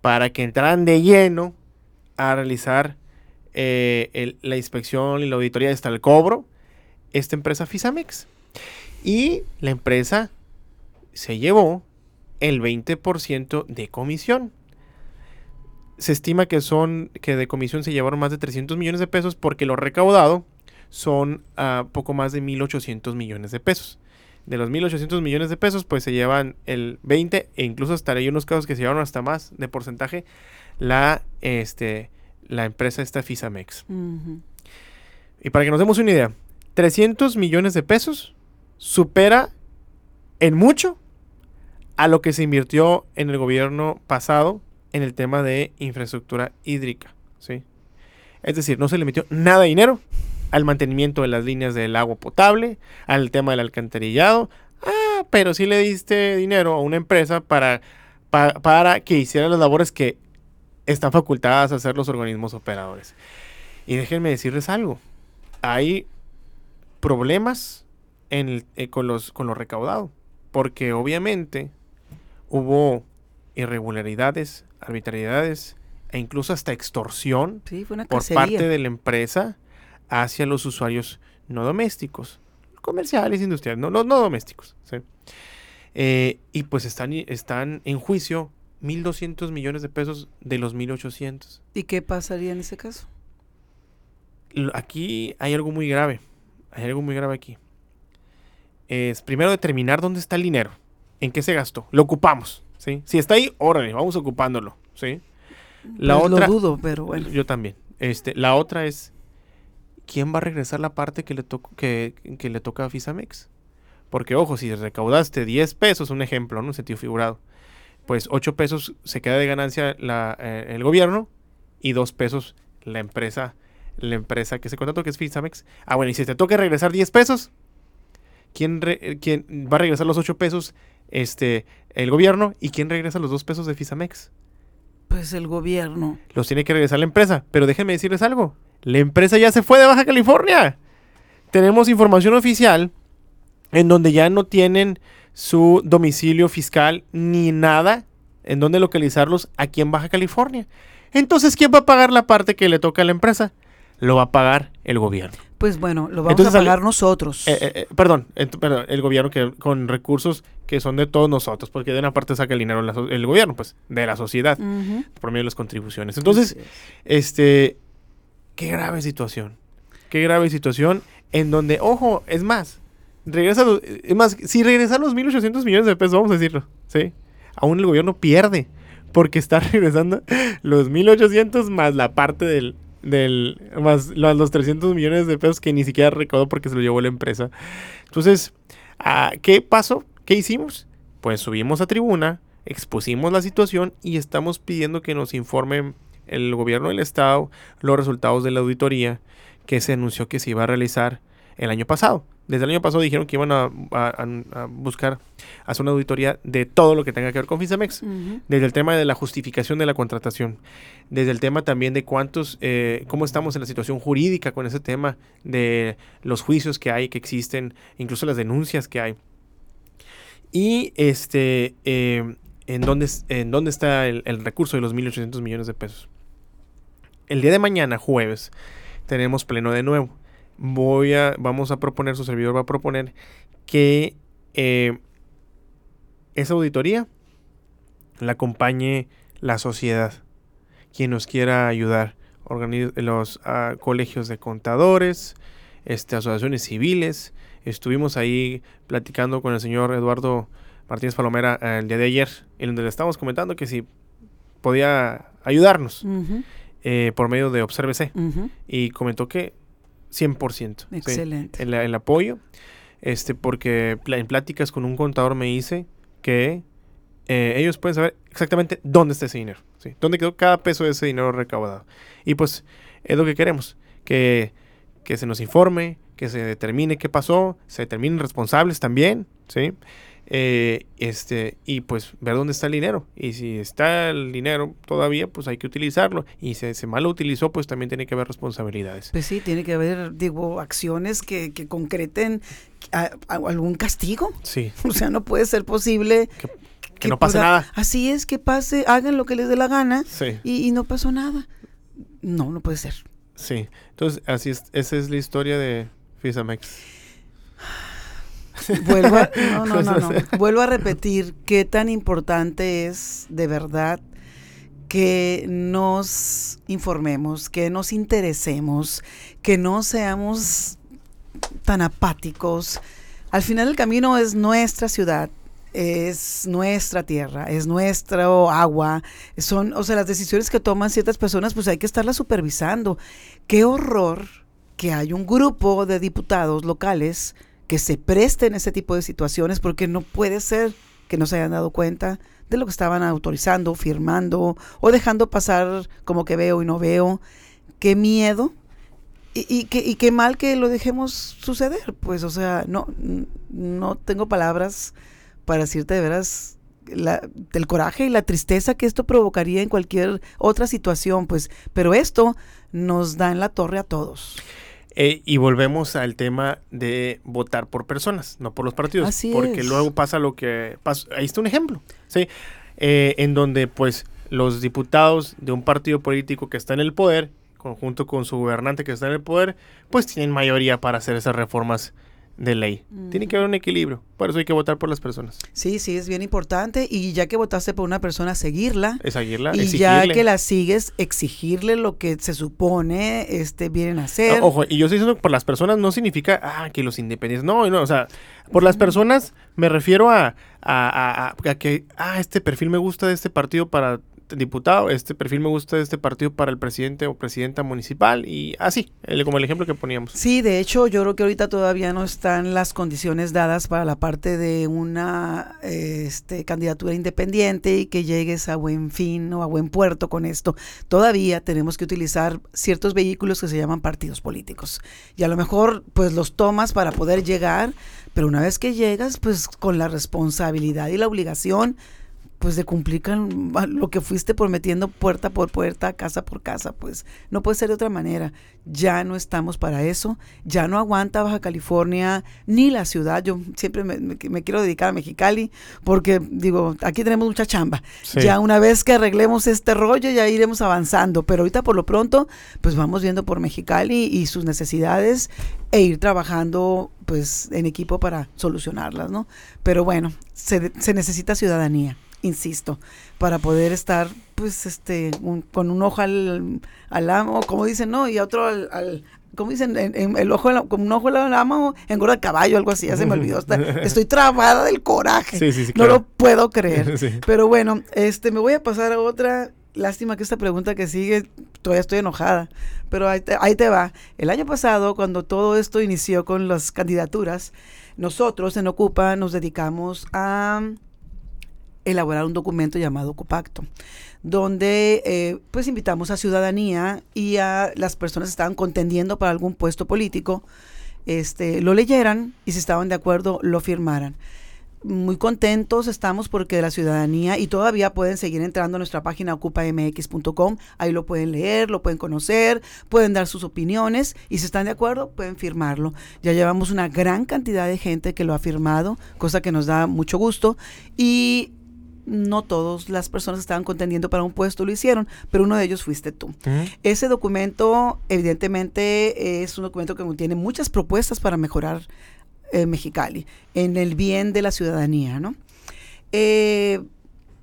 para que entraran de lleno a realizar eh, la inspección y la auditoría hasta el cobro, esta empresa Fisamex. Y la empresa se llevó el 20% de comisión. Se estima que son que de comisión se llevaron más de 300 millones de pesos porque lo recaudado son uh, poco más de 1.800 millones de pesos. De los 1.800 millones de pesos, pues se llevan el 20 e incluso hasta hay unos casos que se llevaron hasta más de porcentaje la, este, la empresa esta Fisamex. Uh -huh. Y para que nos demos una idea, 300 millones de pesos supera en mucho a lo que se invirtió en el gobierno pasado en el tema de infraestructura hídrica. ¿sí? Es decir, no se le metió nada de dinero al mantenimiento de las líneas del agua potable, al tema del alcantarillado. Ah, pero sí le diste dinero a una empresa para, pa, para que hiciera las labores que están facultadas a hacer los organismos operadores. Y déjenme decirles algo. Hay problemas en eh, con, los, con lo recaudado. Porque obviamente hubo irregularidades, arbitrariedades e incluso hasta extorsión sí, por parte de la empresa hacia los usuarios no domésticos, comerciales, industriales, no, no, no domésticos. ¿sí? Eh, y pues están, están en juicio 1.200 millones de pesos de los 1.800. ¿Y qué pasaría en ese caso? Aquí hay algo muy grave. Hay algo muy grave aquí. Es primero determinar dónde está el dinero. ¿En qué se gastó? Lo ocupamos. ¿Sí? Si está ahí, órale, vamos ocupándolo. ¿sí? La pues otra, lo dudo, pero bueno. Yo también. Este, la otra es, ¿quién va a regresar la parte que le, que, que le toca a Fisamex? Porque, ojo, si recaudaste 10 pesos, un ejemplo, ¿no? Un sentido figurado, pues 8 pesos se queda de ganancia la, eh, el gobierno y 2 pesos la empresa, la empresa que se contrató, que es Fisamex. Ah, bueno, y si te toca regresar 10 pesos, ¿quién, re ¿quién va a regresar los 8 pesos? Este, el gobierno. ¿Y quién regresa los 2 pesos de Fisamex? Pues el gobierno. Los tiene que regresar la empresa. Pero déjenme decirles algo. La empresa ya se fue de Baja California. Tenemos información oficial en donde ya no tienen su domicilio fiscal ni nada en donde localizarlos aquí en Baja California. Entonces, ¿quién va a pagar la parte que le toca a la empresa? Lo va a pagar el gobierno. Pues bueno, lo vamos Entonces, a pagar al, nosotros. Eh, eh, perdón, eh, perdón, el gobierno que con recursos que son de todos nosotros, porque de una parte saca el dinero la, el gobierno, pues, de la sociedad, uh -huh. por medio de las contribuciones. Entonces, este, qué grave situación. Qué grave situación en donde, ojo, es más, regresa los, es más, si regresan los 1.800 millones de pesos, vamos a decirlo, ¿sí? Aún el gobierno pierde, porque está [LAUGHS] regresando los 1.800 más la parte del, del más los, los 300 millones de pesos que ni siquiera recaudó porque se lo llevó la empresa. Entonces, ¿qué pasó? ¿Qué hicimos? Pues subimos a tribuna, expusimos la situación y estamos pidiendo que nos informe el gobierno del estado los resultados de la auditoría que se anunció que se iba a realizar el año pasado. Desde el año pasado dijeron que iban a, a, a, buscar hacer una auditoría de todo lo que tenga que ver con Fisamex. Uh -huh. Desde el tema de la justificación de la contratación. Desde el tema también de cuántos, eh, cómo estamos en la situación jurídica con ese tema de los juicios que hay, que existen, incluso las denuncias que hay. Y este, eh, en, dónde, en dónde está el, recurso de los 1.800 millones de pesos. El día de mañana, jueves, tenemos pleno de nuevo voy a, vamos a proponer, su servidor va a proponer que eh, esa auditoría la acompañe la sociedad, quien nos quiera ayudar, los uh, colegios de contadores, este, asociaciones civiles. Estuvimos ahí platicando con el señor Eduardo Martínez Palomera uh, el día de ayer, en donde le estábamos comentando que si podía ayudarnos uh -huh. eh, por medio de Obsérvese. -huh. Y comentó que 100%. Excelente. El, el, apoyo. Este, porque en pláticas con un contador me dice que eh, ellos pueden saber exactamente dónde está ese dinero. ¿sí? Dónde quedó cada peso de ese dinero recaudado. Y pues es lo que queremos. Que, que se nos informe, que se determine qué pasó, se determinen responsables también. ¿sí? Eh, este, y pues ver dónde está el dinero. Y si está el dinero todavía, pues hay que utilizarlo. Y si se mal lo utilizó, pues también tiene que haber responsabilidades. Pues sí, tiene que haber, digo, acciones que, que concreten a, a algún castigo. Sí. [LAUGHS] O sea, no puede ser posible. Que, que, que no pase pueda, nada. Así es, que pase, hagan lo que les dé la gana sí. y, y no pasó nada. No, no puede ser. Sí, entonces así es, esa es la historia de Fisamex. [SIGHS] Vuelvo a, no, no, no, no. Vuelvo a repetir qué tan importante es de verdad que nos informemos, que nos interesemos, que no seamos tan apáticos. Al final el camino es nuestra ciudad, es nuestra tierra, es nuestro agua, son, o sea, las decisiones que toman ciertas personas, pues hay que estarlas supervisando. Qué horror que hay un grupo de diputados locales que se presten ese tipo de situaciones, porque no puede ser que no se hayan dado cuenta de lo que estaban autorizando, firmando o dejando pasar como que veo y no veo. Qué miedo y, qué, mal que lo dejemos suceder. Pues, o sea, no, no tengo palabras para decirte de veras el coraje y la tristeza que esto provocaría en cualquier otra situación, pues, pero esto nos da en la torre a todos. Eh, y volvemos al tema de votar por personas, no por los partidos. Así porque luego pasa lo que pasa. Ahí está un ejemplo, ¿sí? Eh, en donde, pues, los diputados de un partido político que está en el poder, conjunto con su gobernante que está en el poder, pues tienen mayoría para hacer esas reformas de ley. Tiene que haber un equilibrio. Por eso hay que votar por las personas. Sí, sí, es bien importante. Y ya que votaste por una persona, seguirla. Es seguirla. Y ya que la sigues, exigirle lo que se supone este, vienen a hacer. ojo, y yo estoy diciendo por las personas no significa ah, que los independientes. No, no, o sea, por las personas me refiero a, a, a, a que, ah, este perfil me gusta de este partido para diputado, este perfil me gusta de este partido para el presidente o presidenta municipal y así, como el ejemplo que poníamos. Sí, de hecho yo creo que ahorita todavía no están las condiciones dadas para la parte de una este, candidatura independiente y que llegues a buen fin o a buen puerto con esto. Todavía tenemos que utilizar ciertos vehículos que se llaman partidos políticos y a lo mejor pues los tomas para poder llegar, pero una vez que llegas pues con la responsabilidad y la obligación pues de cumplir lo que fuiste prometiendo puerta por puerta, casa por casa, pues no puede ser de otra manera. Ya no estamos para eso, ya no aguanta Baja California ni la ciudad. Yo siempre me, quiero dedicar a Mexicali porque digo, aquí tenemos mucha chamba. Ya una vez que arreglemos este rollo ya iremos avanzando, pero ahorita por lo pronto pues vamos viendo por Mexicali y sus necesidades e ir trabajando pues en equipo para solucionarlas, ¿no? Pero bueno, se, se necesita ciudadanía insisto, para poder estar, pues, este, con un ojo al, al, amo, como dicen, ¿no? Y otro al, al como dicen, en, el ojo, con un ojo al amo, engorda el caballo, algo así, ya se me [LAUGHS] olvidó. estoy trabada del coraje. No lo puedo creer. [LAUGHS] Pero bueno, este, me voy a pasar a otra. Lástima que esta pregunta que sigue, todavía estoy enojada, pero ahí te, ahí te va. El año pasado, cuando todo esto inició con las candidaturas, nosotros en Ocupa nos dedicamos a elaborar un documento llamado Copacto, donde eh, pues invitamos a ciudadanía y a las personas que estaban contendiendo para algún puesto político, este, lo leyeran y si estaban de acuerdo lo firmaran. Muy contentos estamos porque la ciudadanía y todavía pueden seguir entrando a nuestra página ocupamx.com, ahí lo pueden leer, lo pueden conocer, pueden dar sus opiniones y si están de acuerdo pueden firmarlo. Ya llevamos una gran cantidad de gente que lo ha firmado, cosa que nos da mucho gusto y no todas las personas que estaban contendiendo para un puesto lo hicieron, pero uno de ellos fuiste tú. Ese documento, evidentemente, es un documento que contiene muchas propuestas para mejorar eh, Mexicali en el bien de la ciudadanía, ¿no? Eh,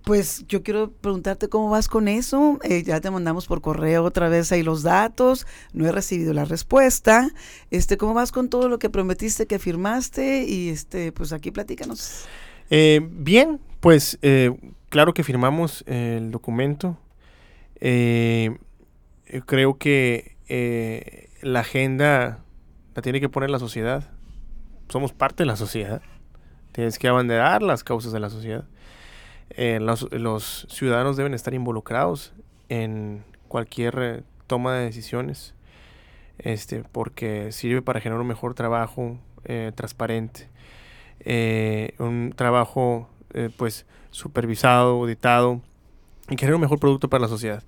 pues yo quiero preguntarte cómo vas con eso. Eh, ya te mandamos por correo otra vez ahí los datos. No he recibido la respuesta. Este, ¿cómo vas con todo lo que prometiste que firmaste? Y este, pues aquí platícanos. bien, pues eh, claro que firmamos el documento. Eh, creo que eh, la agenda la tiene que poner la sociedad. Somos parte de la sociedad. Tienes que abanderar las causas de la sociedad. Los, ciudadanos deben estar involucrados en cualquier toma de decisiones. Este, porque sirve para generar un mejor trabajo transparente. un trabajo eh, pues supervisado, auditado y crear un mejor producto para la sociedad.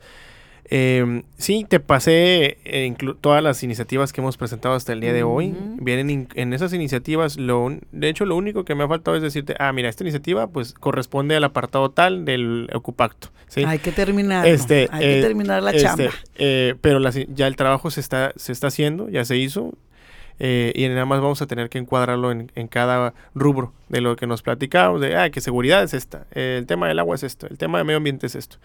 Eh, sí, te pasé eh, todas las iniciativas que hemos presentado hasta el día de hoy. Vienen en esas iniciativas, lo, de hecho lo único que me ha faltado es decirte, ah, mira, esta iniciativa pues corresponde al apartado tal del Ocupacto. ¿sí? Hay que terminar. Este, hay que terminar la este, chamba. pero ya el trabajo se está, se está haciendo, ya se hizo. Eh, y nada más vamos a tener que encuadrarlo en, en, cada rubro de lo que nos platicamos, de ah, que seguridad es esta, el tema del agua es esto, el tema del medio ambiente es esto.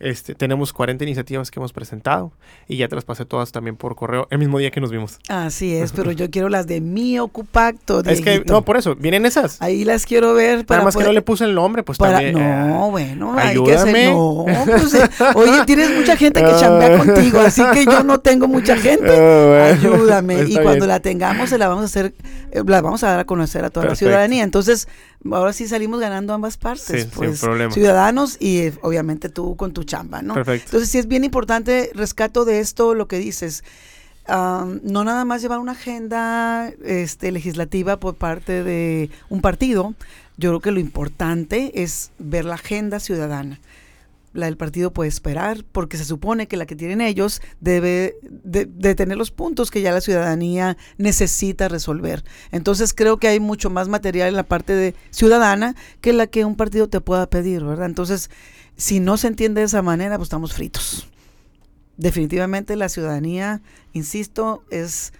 Este, tenemos 40 iniciativas que hemos presentado y ya traspasé todas también por correo el mismo día que nos vimos. Así es, pero yo quiero las de mi Ocupacto. Es que, no, por eso, vienen esas. Ahí las quiero ver. Para Nada más que no le puse el nombre, pues para, también. No, eh, bueno, ayúdame. Hay que no, pues, eh, oye, [LAUGHS] tienes mucha gente que chambea contigo, así que yo no tengo mucha gente. [LAUGHS] Ah, ayúdame. y cuando la tengamos, se la vamos a hacer, eh, la vamos a dar a conocer a toda la ciudadanía. Entonces, ahora sí salimos ganando ambas partes, sí, pues sin problema. ciudadanos y eh, obviamente tú con tu chamba, ¿no? Perfecto. Entonces sí es bien importante, rescato de esto lo que dices. no nada más llevar una agenda este, legislativa por parte de un partido, yo creo que lo importante es ver la agenda ciudadana la del partido puede esperar, porque se supone que la que tienen ellos debe de, tener los puntos que ya la ciudadanía necesita resolver. Entonces creo que hay mucho más material en la parte de ciudadana que la que un partido te pueda pedir, ¿verdad? Entonces, si no se entiende de esa manera, pues estamos fritos. Definitivamente la ciudadanía, insisto, es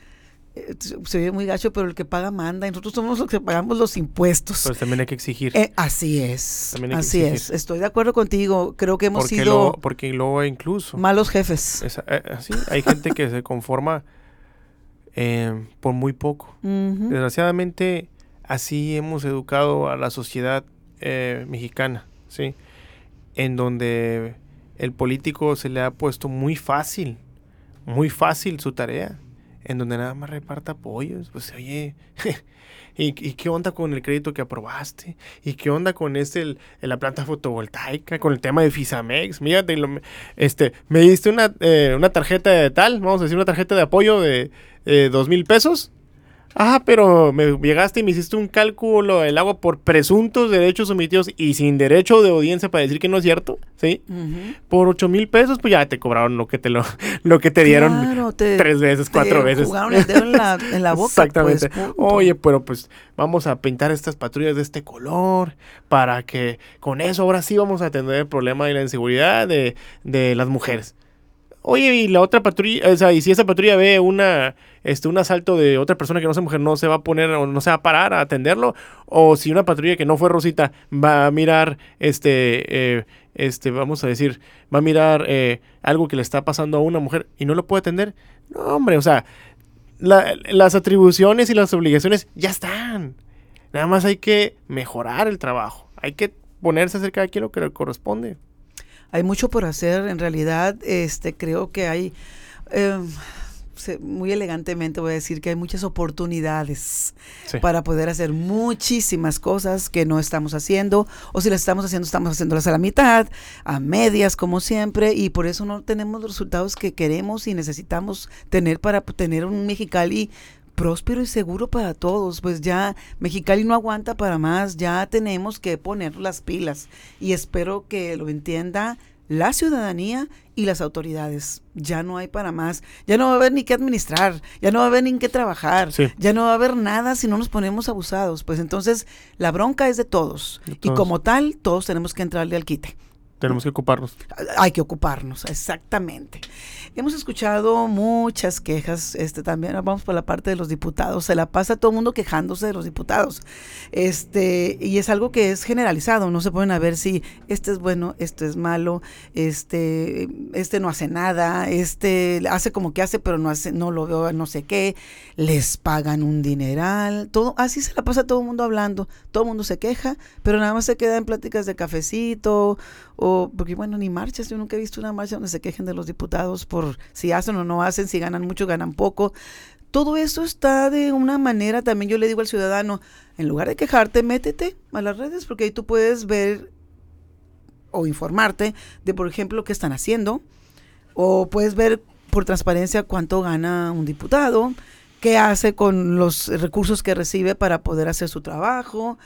se ve muy gacho, pero el que paga manda. Y nosotros somos los que pagamos los impuestos. Pues también hay que exigir. Eh, así es. así es. Estoy de acuerdo contigo. Creo que hemos porque sido. porque luego incluso. Malos jefes. Eh, así, hay gente que se conforma eh, por muy poco. Desgraciadamente, así hemos educado a la sociedad mexicana, ¿sí? En donde el político se le ha puesto muy fácil, muy fácil su tarea en donde nada más reparta apoyos. Pues oye, [LAUGHS] ¿y, qué onda con el crédito que aprobaste? ¿Y qué onda con este, la planta fotovoltaica, con el tema de Fisamex? Mírate, este, me diste una, eh, una tarjeta de tal, vamos a decir, una tarjeta de apoyo de eh, dos mil pesos. Ah, pero me llegaste y me hiciste un cálculo del agua por presuntos derechos omitidos y sin derecho de audiencia para decir que no es cierto, ¿sí? Por ocho mil pesos, pues ya te cobraron lo que te lo, lo que te dieron tres veces, cuatro veces. Jugaron el dedo en la, en la boca. Exactamente. Pues, Oye, pero pues vamos a pintar estas patrullas de este color para que con eso ahora sí vamos a atender el problema de la inseguridad de, de las mujeres. Oye, y la otra patrulla, o sea, y si esa patrulla ve una, este, un asalto de otra persona que no sea mujer, no se va a poner o no se va a parar a atenderlo, o si una patrulla que no fue Rosita va a mirar, este, eh, este, vamos a decir, va a mirar eh, algo que le está pasando a una mujer y no lo puede atender, no, hombre, o sea, las atribuciones y las obligaciones ya están. Nada más hay que mejorar el trabajo, hay que ponerse acerca de lo que le corresponde hay mucho por hacer. En realidad, este, creo que hay, eh, muy elegantemente voy a decir que hay muchas oportunidades para poder hacer muchísimas cosas que no estamos haciendo, o si las estamos haciendo, estamos haciéndolas a la mitad, a medias, como siempre, y por eso no tenemos los resultados que queremos y necesitamos tener para tener un Mexicali próspero y seguro para todos. Pues ya Mexicali no aguanta para más, ya tenemos que poner las pilas y espero que lo entienda la ciudadanía y las autoridades. Ya no hay para más. Ya no va a haber ni que administrar, ya no va a haber ni que trabajar, ya no va a haber nada si no nos ponemos abusados. Pues entonces la bronca es de todos. Y como tal, todos tenemos que entrarle al quite. Tenemos que ocuparnos. Hay que ocuparnos, exactamente. Hemos escuchado muchas quejas, este también vamos por la parte de los diputados, se la pasa todo el mundo quejándose de los diputados. Este, y es algo que es generalizado, no se pueden a ver si este es bueno, este es malo, este este no hace nada, este hace como que hace pero no hace no lo veo no sé qué, les pagan un dineral, todo así se la pasa todo el mundo hablando, todo el mundo se queja, pero nada más se queda en pláticas de cafecito porque bueno, ni marchas, yo nunca he visto una marcha donde se quejen de los diputados por si hacen o no hacen, si ganan mucho, ganan poco. Todo eso está de una manera, también yo le digo al ciudadano, en lugar de quejarte, métete a las redes porque ahí tú puedes ver o informarte de, por ejemplo, qué están haciendo, o puedes ver por transparencia cuánto gana un diputado, qué hace con los recursos que recibe para poder hacer su trabajo,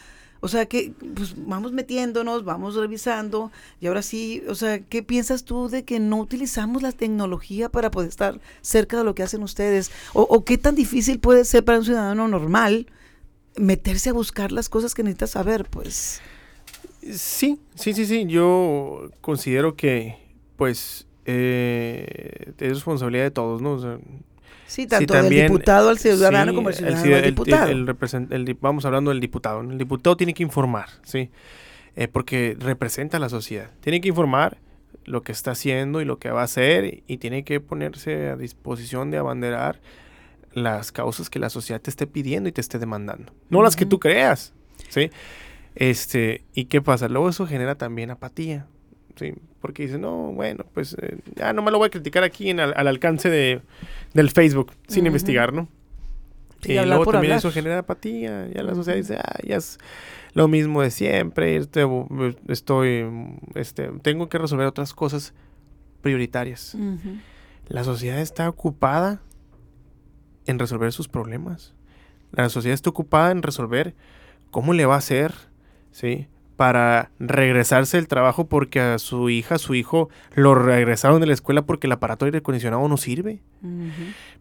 o sea, que pues, vamos metiéndonos, vamos revisando y ahora sí, o sea, ¿qué piensas tú de que no utilizamos la tecnología para poder estar cerca de lo que hacen ustedes? ¿O, qué tan difícil puede ser para un ciudadano normal meterse a buscar las cosas que necesita saber? Pues... Sí, sí, sí, sí. Yo considero que, pues, eh, es responsabilidad de todos, ¿no? Sí, tanto del diputado al ciudadano como el ciudadano al diputado. El, vamos hablando del diputado. El diputado tiene que informar, ¿sí? Eh, porque representa a la sociedad. Tiene que informar lo que está haciendo y lo que va a hacer y tiene que ponerse a disposición de abanderar las causas que la sociedad te esté pidiendo y te esté demandando. No las que tú creas, ¿sí? Este, ¿y qué pasa? Luego eso genera también apatía, ¿sí? Porque dice, no, bueno, pues eh, ya no me lo voy a criticar aquí en al, alcance de, del Facebook, sin investigar, ¿no? y luego también eso genera apatía, ya la sociedad dice, ah, ya es lo mismo de siempre, este, estoy, este, tengo que resolver otras cosas prioritarias. La sociedad está ocupada en resolver sus problemas. La sociedad está ocupada en resolver cómo le va a hacer, ¿sí? Para regresarse del trabajo porque a su hija, su hijo, lo regresaron de la escuela porque el aparato aire acondicionado no sirve.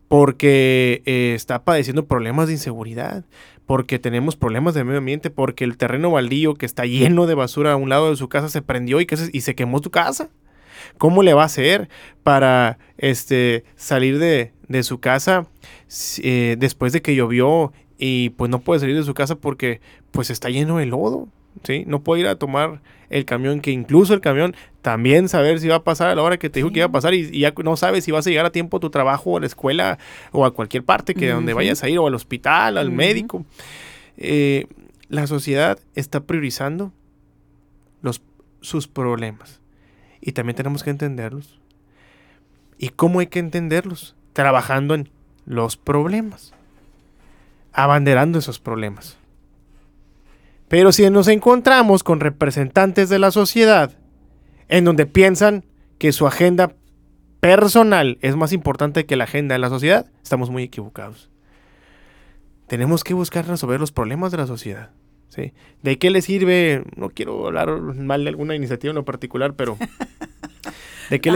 Porque eh, está padeciendo problemas de inseguridad. Porque tenemos problemas de medio ambiente. Porque el terreno baldío que está lleno de basura a un lado de su casa se prendió y, que y se quemó su casa. ¿Cómo le va a hacer para este, salir de, de su casa eh, después de que llovió y pues no puede salir de su casa porque pues está lleno de lodo, ¿sí? No puede ir a tomar el camión, que incluso el camión también saber si va a pasar a la hora que te dijo que iba a pasar y, ya no sabes si vas a llegar a tiempo a tu trabajo o a la escuela o a cualquier parte que donde vayas a ir o al hospital, al médico. Eh, la sociedad está priorizando los, sus problemas y también tenemos que entenderlos. ¿Y cómo hay que entenderlos? Trabajando en los problemas abanderando esos problemas. Pero si nos encontramos con representantes de la sociedad en donde piensan que su agenda personal es más importante que la agenda de la sociedad, estamos muy equivocados. Tenemos que buscar resolver los problemas de la sociedad. ¿Sí? ¿De qué le sirve? No quiero hablar mal de alguna iniciativa en lo particular, pero [LAUGHS] ¿De qué,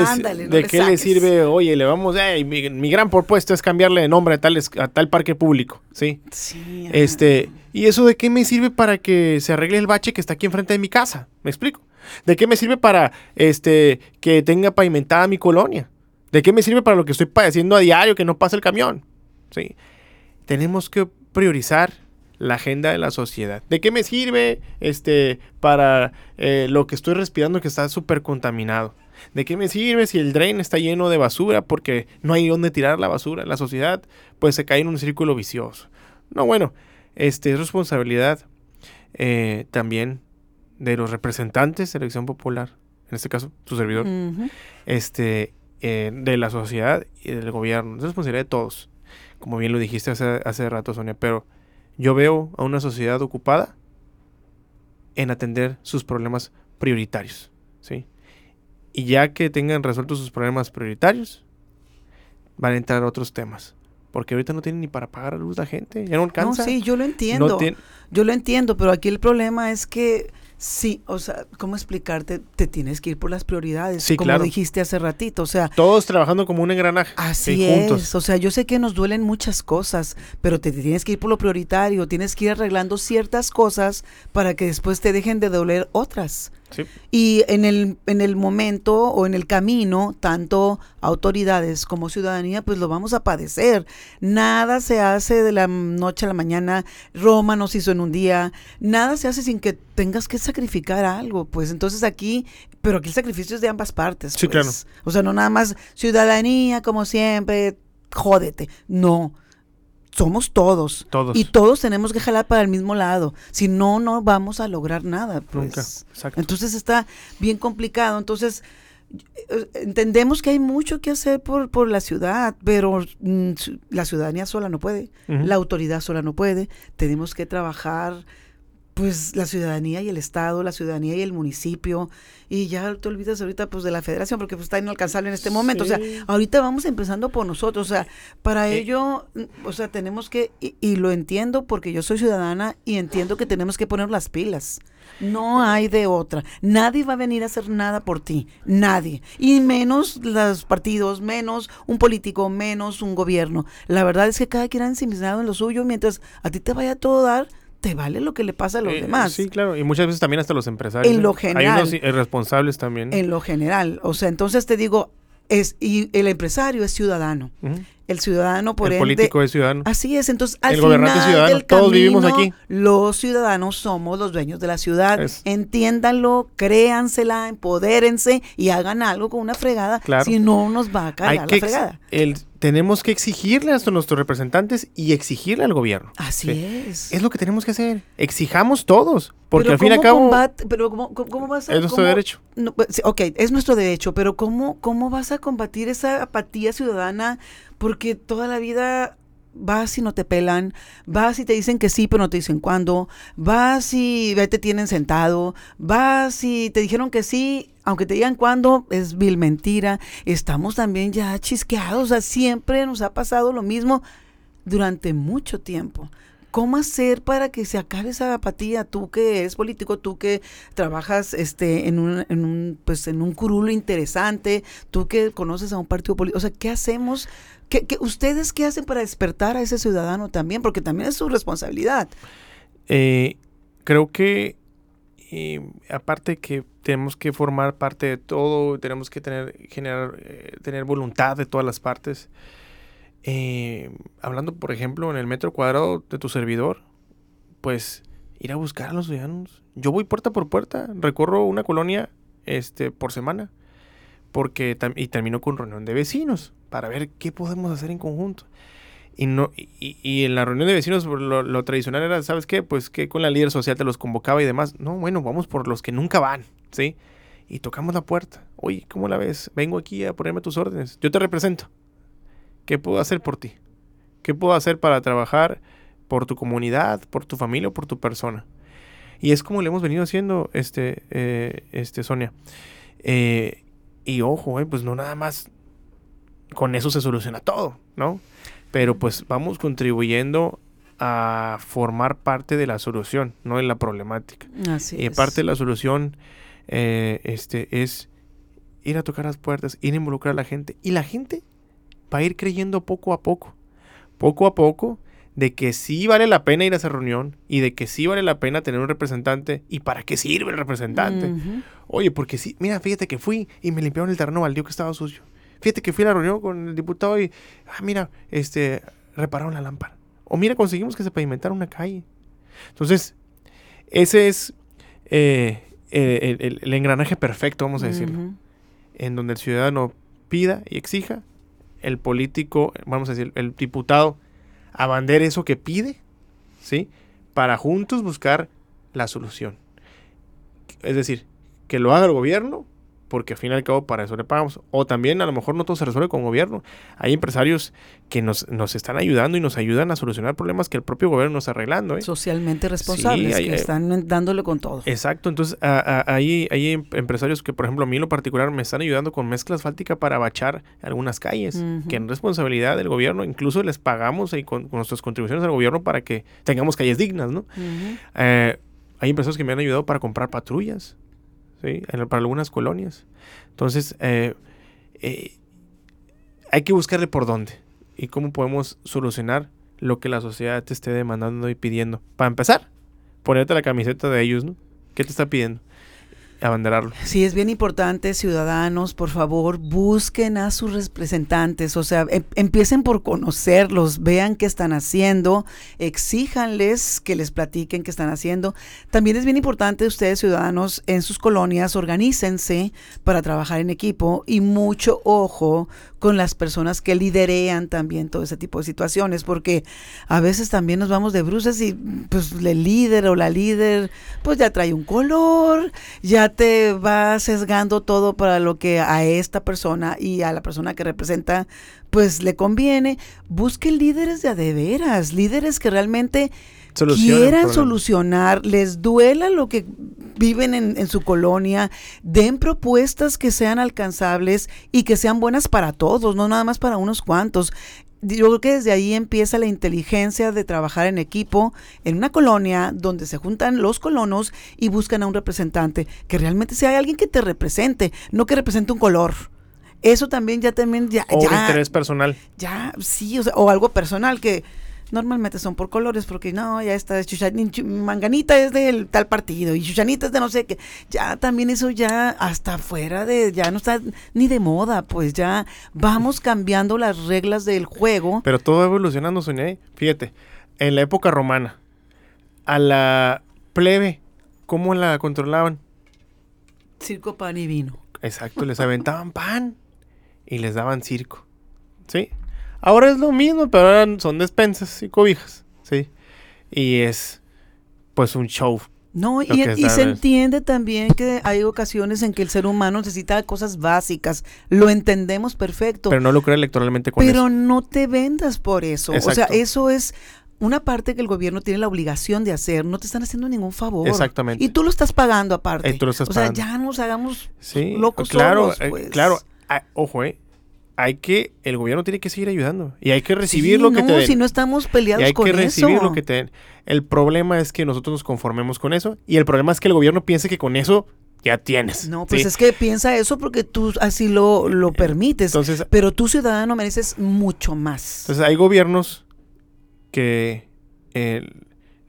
le sirve? Oye, le vamos, mi, gran propuesta es cambiarle de nombre a tal, a tal parque público, ¿sí? Sí. Este, ¿y eso de qué me sirve para que se arregle el bache que está aquí enfrente de mi casa? ¿Me explico? ¿De qué me sirve para este que tenga pavimentada mi colonia? ¿De qué me sirve para lo que estoy padeciendo a diario que no pasa el camión? ¿Sí? Tenemos que priorizar la agenda de la sociedad. ¿De qué me sirve este para eh, lo que estoy respirando que está súper contaminado? ¿De qué me sirve si el drain está lleno de basura porque no hay dónde tirar la basura? La sociedad pues se cae en un círculo vicioso. No, bueno, este es responsabilidad eh, también de los representantes de elección popular, en este caso tu servidor, este, eh, de la sociedad y del gobierno. Es responsabilidad de todos, como bien lo dijiste hace, hace rato, Sonia, pero yo veo a una sociedad ocupada en atender sus problemas prioritarios, ¿sí? Y ya que tengan resueltos sus problemas prioritarios, van a entrar otros temas. Porque ahorita no tienen ni para pagar la luz la gente, ya no alcanza. No, sí, yo lo entiendo. yo lo entiendo, pero aquí el problema es que Sí, o sea, ¿cómo explicarte? Te tienes que ir por las prioridades, sí, como dijiste hace ratito, o sea... Todos trabajando como un engranaje. Así es, o sea, yo sé que nos duelen muchas cosas, pero te tienes que ir por lo prioritario, tienes que ir arreglando ciertas cosas para que después te dejen de doler otras. Y en el, en el momento o en el camino, tanto autoridades como ciudadanía, pues lo vamos a padecer. Nada se hace de la noche a la mañana. Roma nos hizo en un día. Nada se hace sin que tengas que sacrificar algo. Pues entonces aquí, pero aquí el sacrificio es de ambas partes. Sí, claro. Pues. O sea, no nada más ciudadanía, como siempre, jódete. No somos todos. Todos. Y todos tenemos que jalar para el mismo lado. Si no, no vamos a lograr nada. Pues. Nunca. Exacto. Entonces está bien complicado. Entonces, eh, entendemos que hay mucho que hacer por, por la ciudad, pero mm, la ciudadanía sola no puede. La autoridad sola no puede. Tenemos que trabajar pues la ciudadanía y el Estado, la ciudadanía y el municipio, y ya te olvidas ahorita pues de la federación, porque pues está inalcanzable en este momento. O sea, ahorita vamos empezando por nosotros. O sea, para eh. ello, o sea, tenemos que, y, lo entiendo porque yo soy ciudadana y entiendo que tenemos que poner las pilas. No hay de otra. Nadie va a venir a hacer nada por ti. Nadie. Y menos los partidos, menos un político, menos un gobierno. La verdad es que cada quien ha ensimismado en lo suyo mientras a ti te vaya todo dar te vale lo que le pasa a los eh, demás. Sí, claro, y muchas veces también hasta los empresarios. En lo general. Hay unos irresponsables también. En lo general, o sea, entonces te digo, Es, y el empresario es ciudadano. El ciudadano, por el político es ciudadano. Así es. Entonces, al el gobernante es ciudadano. Todos vivimos aquí. Los ciudadanos somos los dueños de la ciudad. Entiéndanlo, créansela, empodérense y hagan algo con una fregada. Si no, nos va a caer la fregada. El, tenemos que exigirle a nuestros representantes y exigirle al gobierno. Así es. Es lo que tenemos que hacer. Exijamos todos. Porque al fin y al cabo. pero ¿cómo, cómo, vas a, Es nuestro derecho. Pues, ok, es nuestro derecho, pero ¿cómo, ¿cómo vas a combatir esa apatía ciudadana? Porque toda la vida vas y no te pelan, vas y te dicen que sí, pero no te dicen cuándo, vas y te tienen sentado, vas y te dijeron que sí, aunque te digan cuándo, es vil mentira. Estamos también ya chisqueados, o sea, siempre nos ha pasado lo mismo durante mucho tiempo. ¿Cómo hacer para que se acabe esa apatía? Tú que eres político, tú que trabajas este, en, un, en, un, pues, en un curulo interesante, tú que conoces a un partido político, o sea, ¿qué hacemos? ¿Qué, ustedes qué hacen para despertar a ese ciudadano también? Porque también es su responsabilidad. Eh, creo que, eh, aparte que tenemos que formar parte de todo, tenemos que tener, generar, eh, tener voluntad de todas las partes. Eh, hablando, por ejemplo, en el metro cuadrado de tu servidor, pues ir a buscar a los ciudadanos. Yo voy puerta por puerta, recorro una colonia este, por semana, porque y termino con reunión de vecinos para ver qué podemos hacer en conjunto. Y, no, y, en la reunión de vecinos pues, lo, tradicional era, ¿sabes qué? Pues que con la líder social te los convocaba y demás. No, bueno, vamos por los que nunca van, ¿sí? Y tocamos la puerta. Oye, ¿cómo la ves? Vengo aquí a ponerme tus órdenes. Yo te represento. ¿Qué puedo hacer por ti? ¿Qué puedo hacer para trabajar por tu comunidad, por tu familia o por tu persona? Y es como le hemos venido haciendo, este, eh, este Sonia. Eh, y ojo, eh, pues no nada más con eso se soluciona todo, ¿no? Pero pues vamos contribuyendo a formar parte de la solución, no de la problemática. Así y parte de la solución este, es ir a tocar las puertas, ir a involucrar a la gente. Y la gente va a ir creyendo poco a poco, poco a poco, de que sí vale la pena ir a esa reunión y de que sí vale la pena tener un representante y para qué sirve el representante. Oye, porque sí, mira, fíjate que fui y me limpiaron el terreno baldío que estaba sucio. Fíjate que fui a la reunión con el diputado y, ah, mira, este, repararon la lámpara. O mira, conseguimos que se pavimentara una calle. Entonces, ese es eh, el, engranaje perfecto, vamos a decirlo, en donde el ciudadano pida y exija el político, vamos a decir, el diputado, abandere eso que pide, ¿sí? Para juntos buscar la solución. Es decir, que lo haga el gobierno porque al fin y al cabo para eso le pagamos. O también a lo mejor no todo se resuelve con gobierno. Hay empresarios que nos, nos están ayudando y nos ayudan a solucionar problemas que el propio gobierno nos está arreglando. ¿eh? Socialmente responsables, que están dándole con todo. Exacto, entonces hay, hay em, empresarios que, por ejemplo, a mí en lo particular me están ayudando con mezcla asfáltica para bachar algunas calles, que en responsabilidad del gobierno, incluso les pagamos y con, nuestras contribuciones al gobierno para que tengamos calles dignas, ¿no? Eh, hay empresarios que me han ayudado para comprar patrullas para algunas colonias. Entonces, eh, eh, hay que buscarle por dónde y cómo podemos solucionar lo que la sociedad te esté demandando y pidiendo. Para empezar, ponerte la camiseta de ellos, ¿no? ¿Qué te está pidiendo? Abanderarlo. Sí, es bien importante, ciudadanos, por favor, busquen a sus representantes, o sea, em, empiecen por conocerlos, vean qué están haciendo, exíjanles que les platiquen qué están haciendo. También es bien importante ustedes, ciudadanos, en sus colonias, organícense para trabajar en equipo y mucho ojo con las personas que liderean también todo ese tipo de situaciones, porque a veces también nos vamos de bruces y pues el líder o la líder pues ya trae un color, ya te va sesgando todo para lo que a esta persona y a la persona que representa pues le conviene. Busquen líderes de adeveras, líderes que realmente quieran solucionar, les duela lo que viven en, su colonia, den propuestas que sean alcanzables y que sean buenas para todos, no nada más para unos cuantos. Yo creo que desde ahí empieza la inteligencia de trabajar en equipo en una colonia donde se juntan los colonos y buscan a un representante, que realmente sea alguien que te represente, no que represente un color. Eso también ya también ya... O interés personal. Ya, sí, o, o algo personal que normalmente son por colores, porque no, ya está, Manganita es del tal partido y Chuchanita es de no sé qué. Ya también eso ya hasta fuera de, ya no está ni de moda, pues ya vamos cambiando las reglas del juego. Pero todo evolucionando, Sonia. Fíjate, en la época romana, a la plebe, ¿cómo la controlaban? Circo, pan y vino. Exacto, les aventaban pan y les daban circo. ¿Sí? Ahora es lo mismo, pero ahora son despensas y cobijas, ¿sí? Y es pues un show. No, y, se entiende también que hay ocasiones en que el ser humano necesita cosas básicas. Lo entendemos perfecto. Pero no lo cree electoralmente con pero eso. Pero no te vendas por eso. O sea, eso es una parte que el gobierno tiene la obligación de hacer. No te están haciendo ningún favor. Exactamente. Y tú lo estás pagando aparte. tú lo estás o sea, ya nos hagamos sí, locos claro, solos, pues. claro. Ah, ojo, eh hay que, el gobierno tiene que seguir ayudando y hay que recibir lo que te den. si no estamos peleados y hay que recibir lo que te den. El problema es que nosotros nos conformemos con eso y el problema es que el gobierno piense que con eso ya tienes. No, pues es que piensa eso porque tú así lo, lo permites. Entonces, pero tú ciudadano mereces mucho más. Entonces hay gobiernos que eh,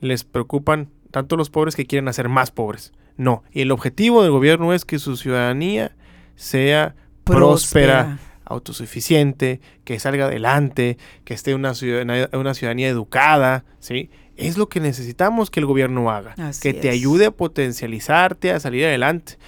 les preocupan tanto los pobres que quieren hacer más pobres. No, y el objetivo del gobierno es que su ciudadanía sea próspera autosuficiente, que salga adelante, que esté una, ciudadanía, una ciudadanía educada, ¿sí? Es lo que necesitamos que el gobierno haga, que te ayude a potencializarte, a salir adelante,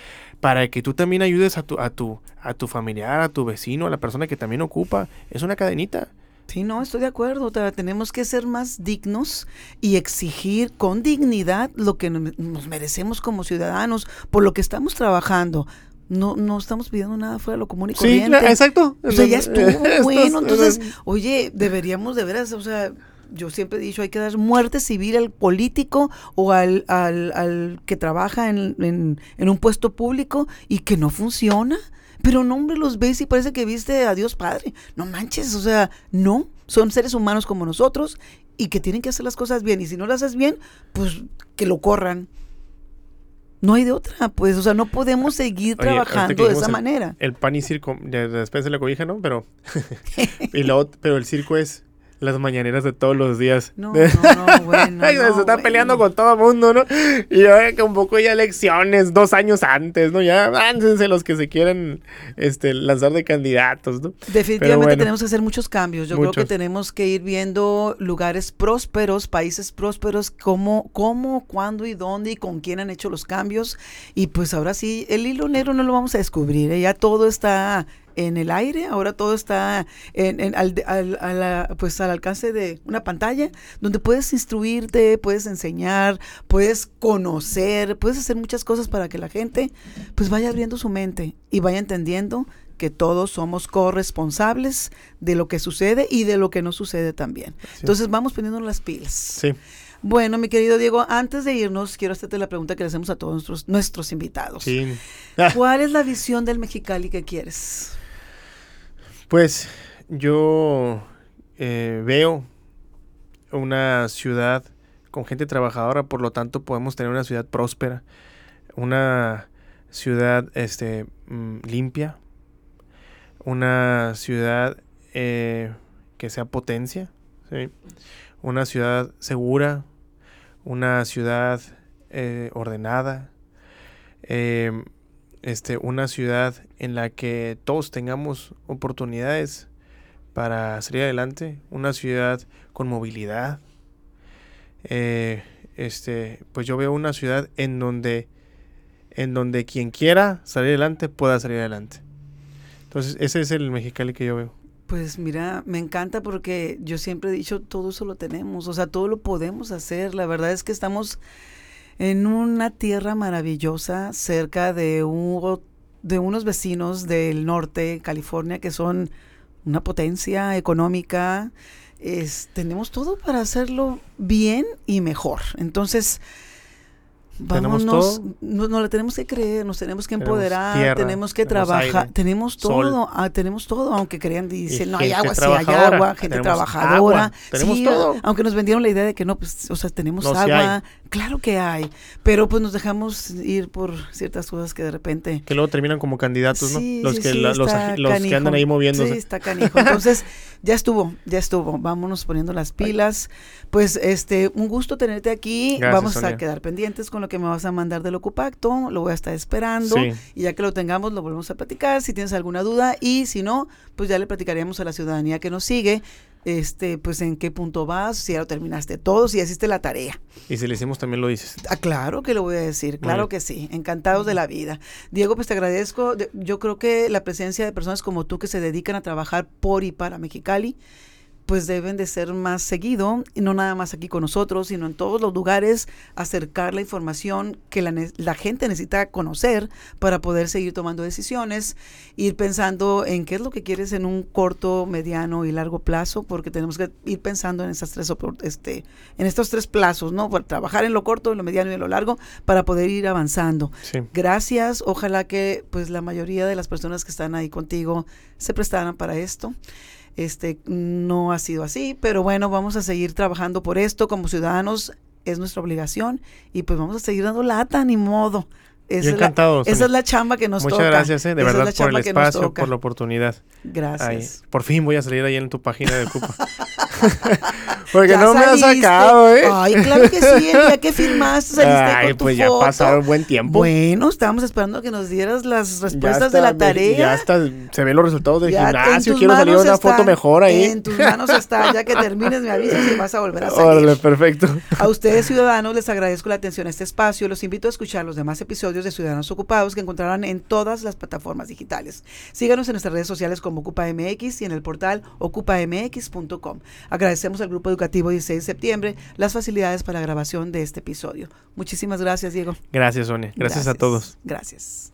para que tú también ayudes a tu, a tu, a tu familiar, a tu vecino, a la persona que también ocupa. Es una cadenita. Sí, no, estoy de acuerdo. tenemos que ser más dignos y exigir con dignidad lo que nos merecemos como ciudadanos, por lo que estamos trabajando no, no estamos pidiendo nada fuera de lo común y corriente. Sí, exacto. O sea, ya estuvo [LAUGHS] bueno. Entonces, oye, deberíamos de veras, o sea, yo siempre he dicho, hay que dar muerte civil al político o al, al, al que trabaja en, en, en, un puesto público y que no funciona. Pero no, hombre, los ves y parece que viste a Dios Padre. No manches, o sea, no. Son seres humanos como nosotros y que tienen que hacer las cosas bien. Y si no las haces bien, pues que lo corran. No hay de otra, pues, o sea, no podemos seguir trabajando de esa manera. El pan y circo, ya después se la cobija, ¿no? Pero, [LAUGHS] [LAUGHS] y pero el circo es las mañaneras de todos los días. No, [LAUGHS] no, no, bueno. se está peleando con todo el mundo, ¿no? Y ya que un poco ya elecciones, dos años antes, ¿no? Ya aváncense los que se quieren este, lanzar de candidatos, ¿no? Definitivamente tenemos que hacer muchos cambios. Yo creo que tenemos que ir viendo lugares prósperos, países prósperos, cómo, cómo, cuándo y dónde y con quién han hecho los cambios. Y pues ahora sí, el hilo negro no lo vamos a descubrir, ¿eh? ya todo está en el aire, ahora todo está en, al, al, pues al alcance de una pantalla donde puedes instruirte, puedes enseñar, puedes conocer, puedes hacer muchas cosas para que la gente pues vaya abriendo su mente y vaya entendiendo que todos somos corresponsables de lo que sucede y de lo que no sucede también. Entonces vamos poniendo las pilas. Sí. Bueno, mi querido Diego, antes de irnos, quiero hacerte la pregunta que le hacemos a todos nuestros, nuestros invitados. Sí. ¿Cuál es la visión del Mexicali que quieres? Pues yo eh, veo una ciudad con gente trabajadora, por lo tanto podemos tener una ciudad próspera, una ciudad este, mm, limpia, una ciudad eh, que sea potencia, una ciudad segura, una ciudad eh, ordenada, em, este, una ciudad en la que todos tengamos oportunidades para salir adelante, una ciudad con movilidad. Eh, este, pues yo veo una ciudad en donde, en donde quien quiera salir adelante pueda salir adelante. Entonces, ese es el Mexicali que yo veo. Pues mira, me encanta porque yo siempre he dicho, todo eso lo tenemos, o sea, todo lo podemos hacer. La verdad es que estamos en una tierra maravillosa cerca de, un, de unos vecinos del norte, California, que son una potencia económica. tenemos todo para hacerlo bien y mejor. Entonces, Vámonos, todo. No, no le tenemos que creer, nos tenemos que Tenemos empoderar, tierra, tenemos que tenemos trabajar, aire, tenemos todo, ah, tenemos todo, aunque crean, dicen, Y no hay agua, sí hay agua, gente tenemos trabajadora, agua, tenemos sí, todo. aunque nos vendieron la idea de que no, pues, o sea, tenemos No, agua, claro que hay, pero pues nos dejamos ir por ciertas cosas que de repente Que luego terminan como candidatos, ¿no? Sí, los sí, que, sí, la- los, que andan ahí moviéndose. Sí, está canijo. Entonces, [LAUGHS] ya estuvo, ya estuvo. Vámonos poniendo las pilas. Pues, este, un gusto tenerte aquí. Gracias, Vamos a quedar pendientes con lo que me vas a mandar del Ocupacto. Lo voy a estar esperando. Sí. Y ya que lo tengamos, lo volvemos a platicar. Si tienes alguna duda. Y si no, pues ya le platicaríamos a la ciudadanía que nos sigue. Este, pues en qué punto vas, si ya lo terminaste todo, si hiciste la tarea. Y si le hicimos también lo dices. Ah, claro que lo voy a decir, claro que sí, encantados de la vida. Diego, pues te agradezco. De- Yo creo que la presencia de personas como tú que se dedican a trabajar por y para Mexicali, pues deben de ser más seguido, y no nada más aquí con nosotros, sino en todos los lugares, acercar la información que la, la gente necesita conocer para poder seguir tomando decisiones, ir pensando en qué es lo que quieres en un corto, mediano y largo plazo, porque tenemos que ir pensando en esas tres este, en estos tres plazos, ¿no? Para trabajar en lo corto, en lo mediano y en lo largo, para poder ir avanzando. Sí. Gracias, ojalá que pues la mayoría de las personas que están ahí contigo se prestaran para esto. Este no ha sido así, pero bueno, vamos a seguir trabajando por esto como ciudadanos, es nuestra obligación y pues vamos a seguir dando lata ni modo. Esa, Yo es la, encantado. esa es la chamba que nos Muchas toca. gracias, eh, de Esa verdad, por el espacio, por la oportunidad. Gracias. Ay, por fin voy a salir ahí en tu página de Cupa. [LAUGHS] Porque Ya no me has sacado, ¿eh? Ay, claro que sí, el día que firmaste saliste Ay, con tu pues ya foto. pasaron buen tiempo. Bueno, estábamos esperando que nos dieras las respuestas está, de la tarea. Ya está, se ven los resultados del Ya gimnasio. Quiero salir una foto mejor ahí. En tus manos está, ya que termines me avisas y vas a volver a salir. Órale, perfecto. A ustedes ciudadanos les agradezco la atención a este espacio. Los invito a escuchar los demás episodios de Ciudadanos Ocupados que encontrarán en todas las plataformas digitales. Síganos en nuestras redes sociales como OcupaMX y en el portal ocupamx.com. Agradecemos al Grupo Educativo 16 de septiembre las facilidades para la grabación de este episodio. Muchísimas gracias, Diego. Gracias, Sonia. Gracias, a todos. Gracias.